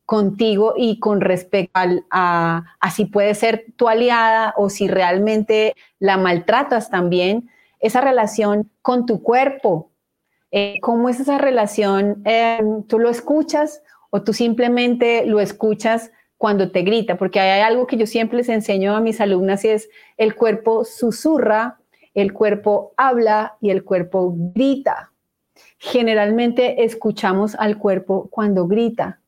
contigo y con respecto a, a, si puede ser tu aliada o si realmente la maltratas también? Esa relación con tu cuerpo, eh, ¿cómo es esa relación? Em, ¿Tú lo escuchas? O tú simplemente lo escuchas cuando te grita, porque hay algo que yo siempre les enseño a mis alumnas y es el cuerpo susurra, el cuerpo habla y el cuerpo grita. Generalmente escuchamos al cuerpo cuando grita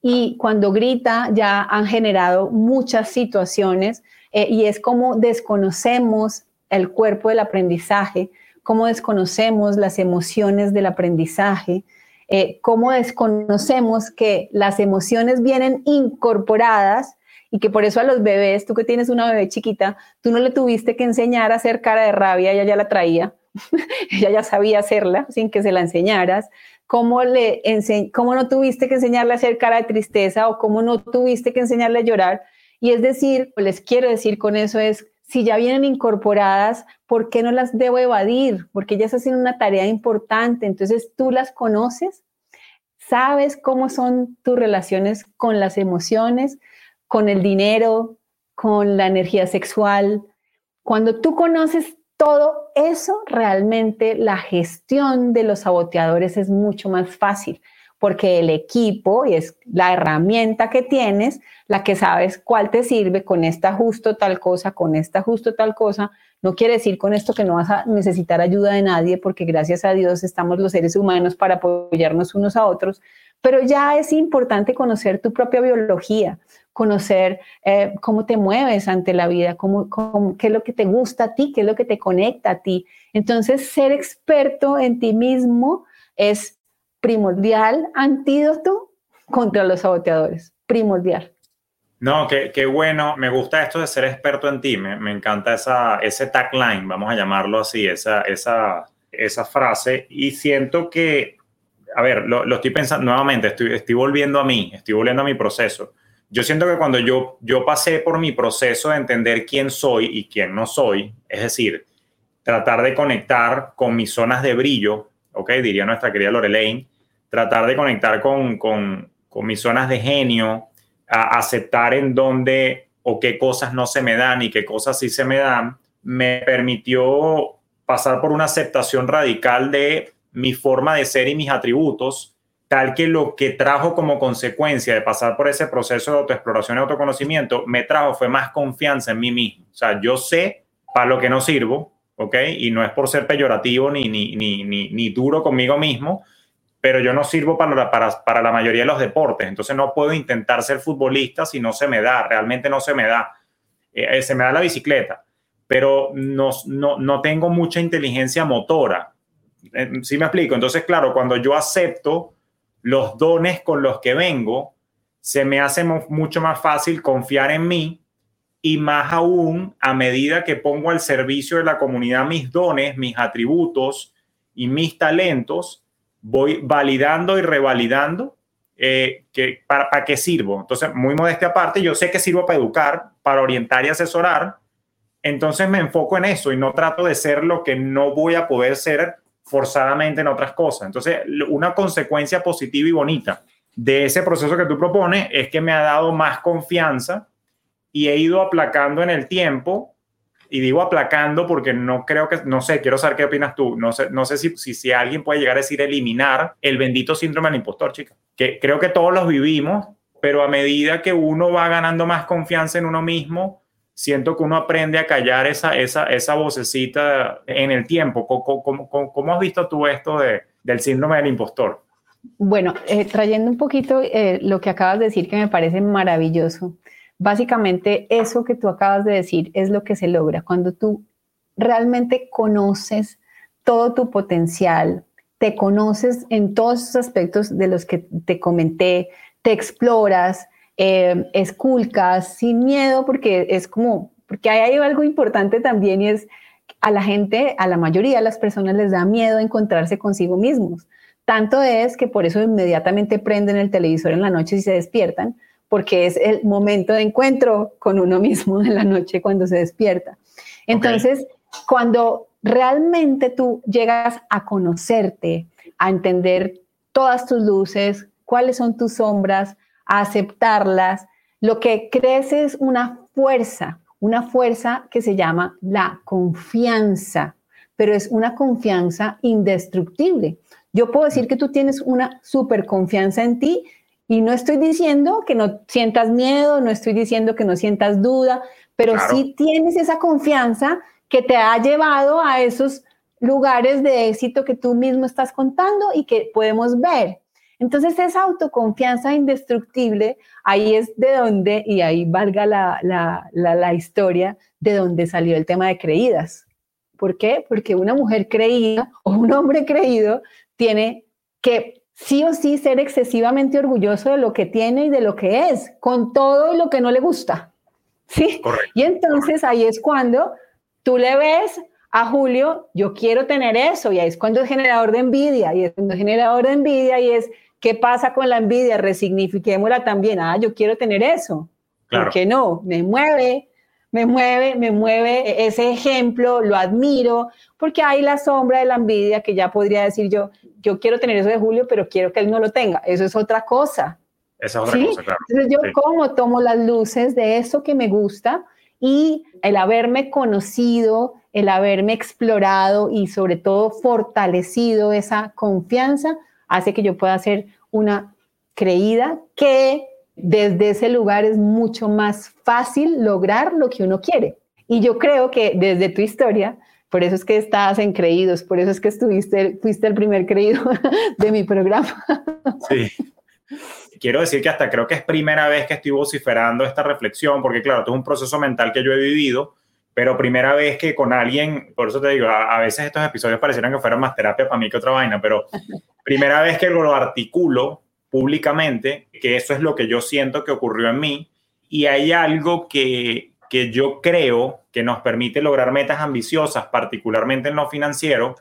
y cuando grita ya han generado muchas situaciones eh, y es como desconocemos el cuerpo del aprendizaje, como desconocemos las emociones del aprendizaje, eh, cómo desconocemos que las emociones vienen incorporadas y que por eso a los bebés, tú que tienes una bebé chiquita, tú no le tuviste que enseñar a hacer cara de rabia, ella ya la traía, ella ya sabía hacerla sin que se la enseñaras. ¿Cómo, ¿Cómo no tuviste que enseñarle a hacer cara de tristeza o cómo no tuviste que enseñarle a llorar? Y es decir, les quiero decir con eso es, si ya vienen incorporadas, ¿por qué no las debo evadir? Porque ellas hacen una tarea importante, entonces tú las conoces, sabes cómo son tus relaciones con las emociones, con el dinero, con la energía sexual. Cuando tú conoces todo eso, realmente la gestión de los saboteadores es mucho más fácil porque el equipo y es la herramienta que tienes, la que sabes cuál te sirve, con esta justo tal cosa, con esta justo tal cosa. No quiere decir con esto que no vas a necesitar ayuda de nadie, porque gracias a Dios estamos los seres humanos para apoyarnos unos a otros, pero ya es importante conocer tu propia biología, conocer eh, cómo te mueves ante la vida, cómo, qué es lo que te gusta a ti, qué es lo que te conecta a ti. Entonces, ser experto en ti mismo es primordial antídoto contra los saboteadores, primordial. No, qué, bueno, me gusta esto de ser experto en ti, me, me encanta esa, ese tagline, vamos a llamarlo así, esa, esa, esa frase, y siento que, a ver, lo, lo estoy pensando nuevamente, estoy, estoy volviendo a mí, estoy volviendo a mi proceso. Yo siento que cuando yo, yo pasé por mi proceso de entender quién soy y quién no soy, es decir, tratar de conectar con mis zonas de brillo, ok, diría nuestra querida Lorelaine, tratar de conectar con, con, con mis zonas de genio, a aceptar en dónde o qué cosas no se me dan y qué cosas sí se me dan, me permitió pasar por una aceptación radical de mi forma de ser y mis atributos, tal que lo que trajo como consecuencia de pasar por ese proceso de autoexploración y autoconocimiento, me trajo fue más confianza en mí mismo. O sea, yo sé para lo que no sirvo, ¿ok? Y no es por ser peyorativo ni, ni, ni, ni, ni duro conmigo mismo, pero yo no sirvo para, para, para, la mayoría de los deportes, entonces no puedo intentar ser futbolista si no se me da, realmente no se me da. Eh, eh, se me da la bicicleta, pero no, no, no tengo mucha inteligencia motora. Eh, ¿Sí me explico? Entonces, claro, cuando yo acepto los dones con los que vengo, se me hace mucho más fácil confiar en mí y más aún a medida que pongo al servicio de la comunidad mis dones, mis atributos y mis talentos, voy validando y revalidando eh, que, para, para, qué sirvo. Entonces, muy modesta aparte, yo sé que sirvo para educar, para orientar y asesorar. Entonces me enfoco en eso y no trato de ser lo que no voy a poder ser forzadamente en otras cosas. Entonces, una consecuencia positiva y bonita de ese proceso que tú propones es que me ha dado más confianza y he ido aplacando en el tiempo y digo aplacando porque no creo que, no sé, quiero saber qué opinas tú. No sé, no sé si, si, si alguien puede llegar a decir eliminar el bendito síndrome del impostor, chica. que creo que todos los vivimos, pero a medida que uno va ganando más confianza en uno mismo, siento que uno aprende a callar esa, esa, esa vocecita en el tiempo. ¿Cómo, cómo, has visto tú esto de, del síndrome del impostor? Bueno, eh, trayendo un poquito eh, lo que acabas de decir que me parece maravilloso. Básicamente eso que tú acabas de decir es lo que se logra cuando tú realmente conoces todo tu potencial, te conoces en todos esos aspectos de los que te comenté, te exploras, eh, esculcas sin miedo, porque es como, porque hay algo importante también y es a la gente, a la mayoría de las personas les da miedo encontrarse consigo mismos. Tanto es que por eso inmediatamente prenden el televisor en la noche y se despiertan, porque es el momento de encuentro con uno mismo en la noche cuando se despierta. Entonces, cuando realmente tú llegas a conocerte, a entender todas tus luces, cuáles son tus sombras, a aceptarlas, lo que crece es una fuerza, una fuerza que se llama la confianza, pero es una confianza indestructible. Yo puedo decir que tú tienes una super confianza en ti y no estoy diciendo que no sientas miedo, no estoy diciendo que no sientas duda, pero sí tienes esa confianza que te ha llevado a esos lugares de éxito que tú mismo estás contando y que podemos ver. Entonces esa autoconfianza indestructible, ahí es de donde, y ahí valga la, la, la historia, de donde salió el tema de creídas. ¿Por qué? Porque una mujer creída o un hombre creído tiene que sí o sí ser excesivamente orgulloso de lo que tiene y de lo que es, con todo y lo que no le gusta. ¿Sí? Y entonces ahí es cuando tú le ves a Julio, yo quiero tener eso, y ahí es cuando es generador de envidia, y es cuando es generador de envidia, y es, ¿qué pasa con la envidia? Resignifiquémosla también, ah, yo quiero tener eso. Claro. ¿Por qué no? Me mueve, me mueve, me mueve ese ejemplo, lo admiro, porque hay la sombra de la envidia que ya podría decir yo, yo quiero tener eso de Julio, pero quiero que él no lo tenga. Eso es otra cosa. Esa es otra cosa, claro. Entonces yo como tomo las luces de eso que me gusta y el haberme conocido, el haberme explorado y sobre todo fortalecido esa confianza hace que yo pueda ser una creída que desde ese lugar es mucho más fácil lograr lo que uno quiere. Y yo creo que desde tu historia, por eso es que estás en Creídos, por eso es que estuviste, fuiste el primer creído de mi programa. Sí. Quiero decir que hasta creo que es primera vez que estoy vociferando esta reflexión, porque claro, esto es un proceso mental que yo he vivido, pero primera vez que con alguien, por eso te digo, a, veces estos episodios parecieran que fueran más terapia para mí que otra vaina, pero primera vez que lo articulo públicamente, que eso es lo que yo siento que ocurrió en mí, y hay algo que, que yo creo que nos permite lograr metas ambiciosas, particularmente en lo financiero,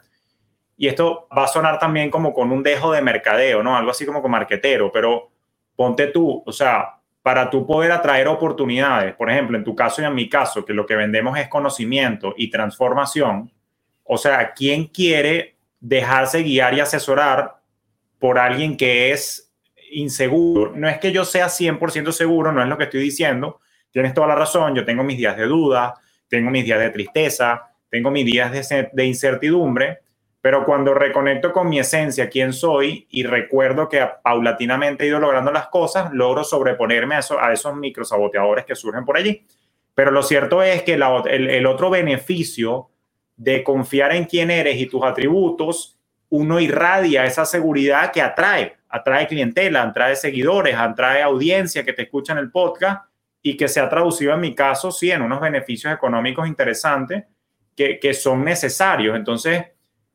y esto va a sonar también como con un dejo de mercadeo, ¿no? Algo así como con marquetero, pero ponte tú, o sea, para tú poder atraer oportunidades, por ejemplo, en tu caso y en mi caso, que lo que vendemos es conocimiento y transformación, o sea, ¿quién quiere dejarse guiar y asesorar por alguien que es inseguro. No es que yo sea 100% seguro, no es lo que estoy diciendo. Tienes toda la razón, yo tengo mis días de duda, tengo mis días de tristeza, tengo mis días de, incertidumbre, pero cuando reconecto con mi esencia, quién soy, y recuerdo que paulatinamente he ido logrando las cosas, logro sobreponerme a, eso, a esos microsaboteadores que surgen por allí. Pero lo cierto es que el, el otro beneficio de confiar en quién eres y tus atributos, uno irradia esa seguridad que atrae atrae clientela, atrae seguidores, atrae audiencia que te escucha en el podcast y que se ha traducido en mi caso, sí, en unos beneficios económicos interesantes que, que son necesarios. Entonces,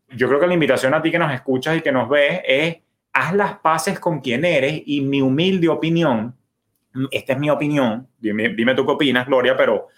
yo creo que la invitación a ti que nos escuchas y que nos ves es, haz las paces con quien eres y mi humilde opinión, esta es mi opinión, dime, dime tú qué opinas, Gloria, pero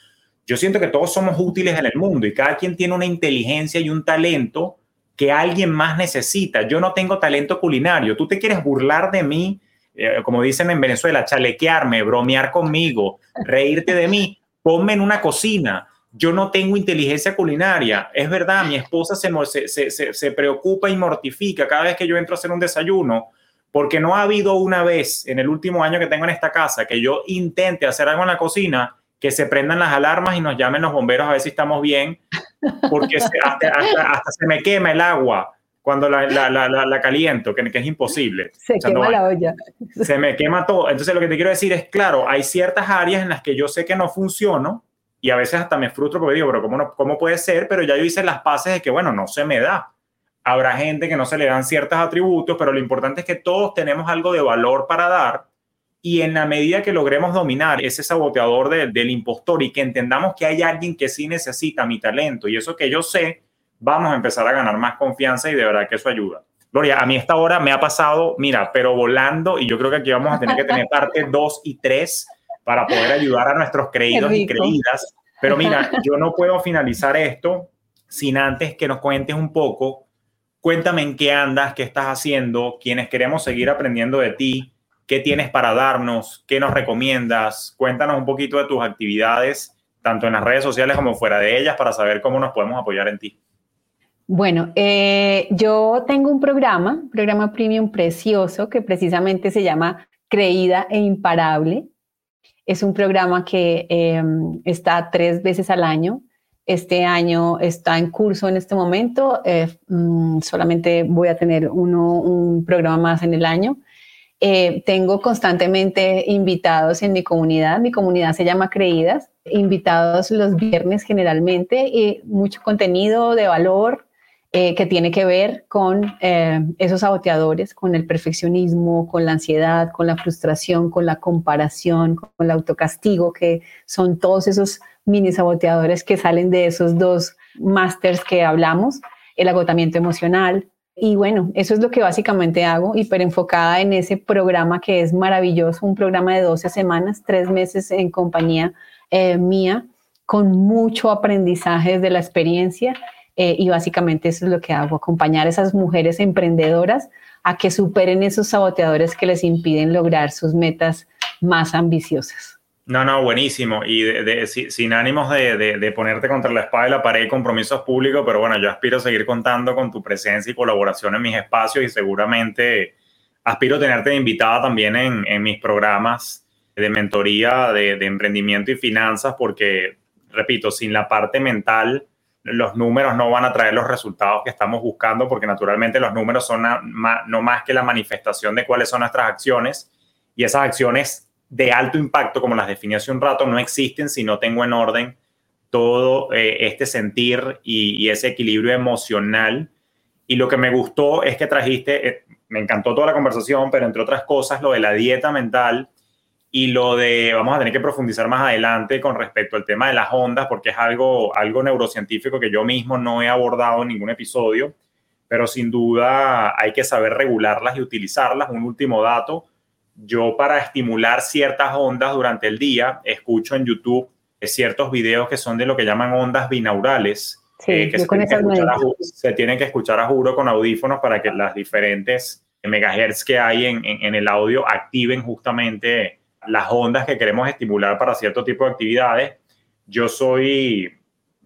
yo siento que todos somos útiles en el mundo y cada quien tiene una inteligencia y un talento que alguien más necesita. Yo no tengo talento culinario. Tú te quieres burlar de mí, eh, como dicen en Venezuela, chalequearme, bromear conmigo, reírte de mí. Ponme en una cocina. Yo no tengo inteligencia culinaria. Es verdad, mi esposa se, se, se preocupa y mortifica cada vez que yo entro a hacer un desayuno porque no ha habido una vez en el último año que tengo en esta casa que yo intente hacer algo en la cocina que se prendan las alarmas y nos llamen los bomberos a ver si estamos bien, porque hasta, se me quema el agua. cuando la, la, la, la caliento, que, que, es imposible. Se quema la olla. Se me quema todo. Entonces lo que te quiero decir es, claro, hay ciertas áreas en las que yo sé que no funciono y a veces hasta me frustro porque digo, pero ¿cómo, no, cómo puede ser? Pero ya yo hice las paces de que, bueno, no se me da. Habrá gente que no se le dan ciertos atributos, pero lo importante es que todos tenemos algo de valor para dar y en la medida que logremos dominar ese saboteador del impostor y que entendamos que hay alguien que sí necesita mi talento y eso que yo sé, vamos a empezar a ganar más confianza y de verdad que eso ayuda. Gloria, a mí esta hora me ha pasado, mira, pero volando y yo creo que aquí vamos a tener que tener parte 2 y 3 para poder ayudar a nuestros creídos y creídas. Pero mira, yo no puedo finalizar esto sin antes que nos cuentes un poco, cuéntame en qué andas, qué estás haciendo, quienes queremos seguir aprendiendo de ti, qué tienes para darnos, qué nos recomiendas, cuéntanos un poquito de tus actividades, tanto en las redes sociales como fuera de ellas, para saber cómo nos podemos apoyar en ti. Bueno, eh, yo tengo un programa, un programa premium precioso que precisamente se llama Creída e Imparable. Es un programa que em, está tres veces al año. Este año está en curso en este momento. Eh, mm, solamente voy a tener uno, un programa más en el año. Eh, tengo constantemente invitados en mi comunidad. Mi comunidad se llama Creídas. Invitados los viernes generalmente y mucho contenido de valor eh, que tiene que ver con eh, esos saboteadores, con el perfeccionismo, con la ansiedad, con la frustración, con la comparación, con el autocastigo, que son todos esos mini saboteadores que salen de esos dos másters que hablamos, el agotamiento emocional. Y bueno, eso es lo que básicamente hago, hiper enfocada en ese programa que es maravilloso, un programa de 12 semanas, tres meses en compañía eh, mía, con mucho aprendizaje de la experiencia eh, y básicamente eso es lo que hago, acompañar a esas mujeres emprendedoras a que superen esos saboteadores que les impiden lograr sus metas más ambiciosas. No, no, buenísimo. Y sin ánimos de, ponerte contra la espada de la pared y compromisos públicos, pero bueno, yo aspiro a seguir contando con tu presencia y colaboración en mis espacios y seguramente aspiro a tenerte invitada también en mis programas de mentoría de, emprendimiento y finanzas, porque, repito, sin la parte mental los números no van a traer los resultados que estamos buscando, porque naturalmente los números son no más que la manifestación de cuáles son nuestras acciones y esas acciones de alto impacto, como las definí hace un rato, no existen si no tengo en orden todo eh, este sentir y, ese equilibrio emocional. Y lo que me gustó es que trajiste, eh, me encantó toda la conversación, pero entre otras cosas, lo de la dieta mental y lo de, vamos a tener que profundizar más adelante con respecto al tema de las ondas, porque es algo, algo neurocientífico que yo mismo no he abordado en ningún episodio, pero sin duda hay que saber regularlas y utilizarlas. Un último dato, yo para estimular ciertas ondas durante el día, escucho en YouTube ciertos videos que son de lo que llaman ondas binaurales, eh, que se tienen que, se tienen que, escuchar a juro con audífonos para que las diferentes megahertz que hay en, en el audio activen justamente las ondas que queremos estimular para cierto tipo de actividades. Yo soy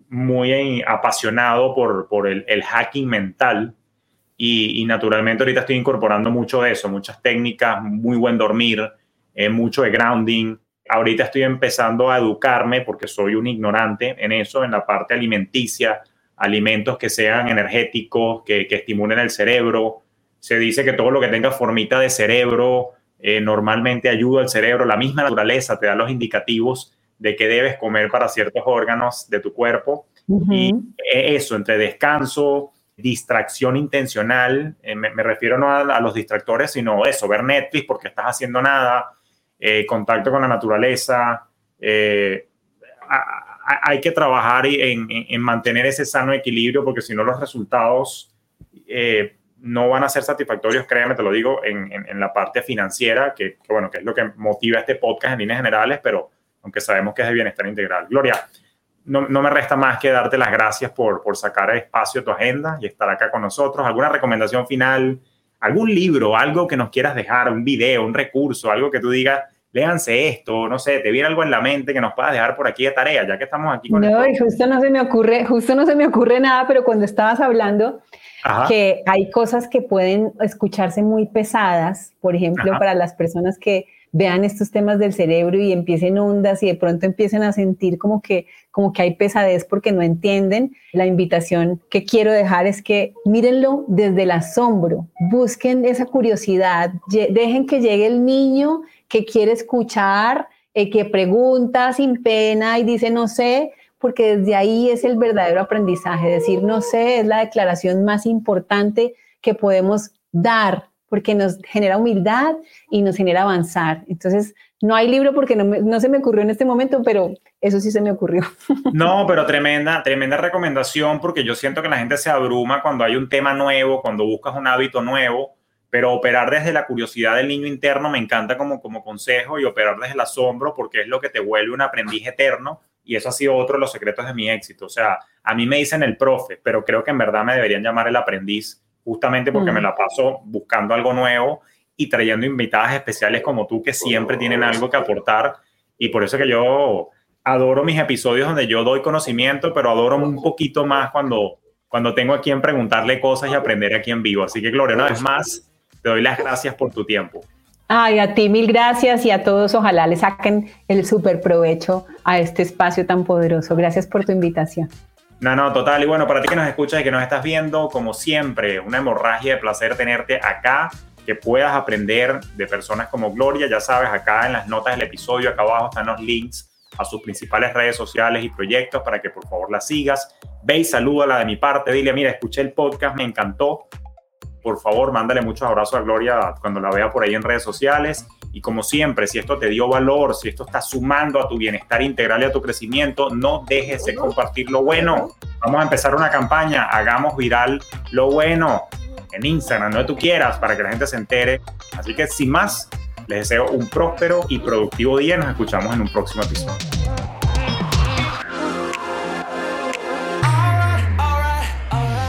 muy apasionado por, por el, hacking mental y, naturalmente ahorita estoy incorporando mucho de eso, muchas técnicas, muy buen dormir, eh, mucho de grounding. Ahorita estoy empezando a educarme porque soy un ignorante en eso, en la parte alimenticia, alimentos que sean energéticos, que, que estimulen el cerebro. Se dice que todo lo que tenga formita de cerebro, eh, normalmente ayuda al cerebro, la misma naturaleza te da los indicativos de que debes comer para ciertos órganos de tu cuerpo. Y eso, entre descanso, distracción intencional, eh, me, refiero no a, los distractores, sino eso, ver Netflix porque estás haciendo nada, eh, contacto con la naturaleza. hay que trabajar en, en, mantener ese sano equilibrio porque si no los resultados no van a ser satisfactorios, créeme, te lo digo, en, la parte financiera, que, bueno, que es lo que motiva este podcast en líneas generales, pero aunque sabemos que es de bienestar integral. Gloria, no, me resta más que darte las gracias por, por sacar espacio a tu agenda y estar acá con nosotros. ¿Alguna recomendación final? ¿Algún libro, algo que nos quieras dejar, un video, un recurso, algo que tú digas, léanse esto, no sé, te viene algo en la mente que nos puedas dejar por aquí de tarea, ya que estamos aquí con No, y justo no se me ocurre, justo no se me ocurre nada, pero cuando estabas hablando, que hay cosas que pueden escucharse muy pesadas, por ejemplo, para las personas que vean estos temas del cerebro y empiecen ondas y de pronto empiecen a sentir como que, como que hay pesadez porque no entienden, la invitación que quiero dejar es que mírenlo desde el asombro, busquen esa curiosidad, dejen que llegue el niño que quiere escuchar, eh, que pregunta sin pena y dice no sé, porque desde ahí es el verdadero aprendizaje. Decir no sé es la declaración más importante que podemos dar porque nos genera humildad y nos genera avanzar. Entonces, no hay libro porque no, no, se me ocurrió en este momento, pero eso sí se me ocurrió. No, pero tremenda, tremenda recomendación porque yo siento que la gente se abruma cuando hay un tema nuevo, cuando buscas un hábito nuevo, pero operar desde la curiosidad del niño interno me encanta como, como consejo y operar desde el asombro porque es lo que te vuelve un aprendiz eterno y eso ha sido otro de los secretos de mi éxito. O sea, a mí me dicen el profe, pero creo que en verdad me deberían llamar el aprendiz justamente porque me la paso buscando algo nuevo y trayendo invitadas especiales como tú que siempre tienen algo que aportar. Y por eso que yo adoro mis episodios donde yo doy conocimiento, pero adoro un poquito más cuando, cuando tengo a quien preguntarle cosas y aprender aquí en vivo. Así que, Gloria, una vez más, te doy las gracias por tu tiempo. Ay, a ti mil gracias y a todos ojalá le saquen el súper provecho a este espacio tan poderoso. Gracias por tu invitación. No, no, total. Y bueno, para ti que nos escuchas y que nos estás viendo, como siempre, una hemorragia de placer tenerte acá, que puedas aprender de personas como Gloria. Ya sabes, acá en las notas del episodio, acá abajo están los links a sus principales redes sociales y proyectos para que por favor la sigas. Ve y salúdala de mi parte. Dile, mira, escuché el podcast, me encantó. Por favor, mándale muchos abrazos a Gloria cuando la vea por ahí en redes sociales. Y como siempre, si esto te dio valor, si esto está sumando a tu bienestar integral y a tu crecimiento, no dejes de compartir lo bueno. Vamos a empezar una campaña, hagamos viral lo bueno en Instagram, donde tú quieras, para que la gente se entere. Así que sin más, les deseo un próspero y productivo día. Nos escuchamos en un próximo episodio.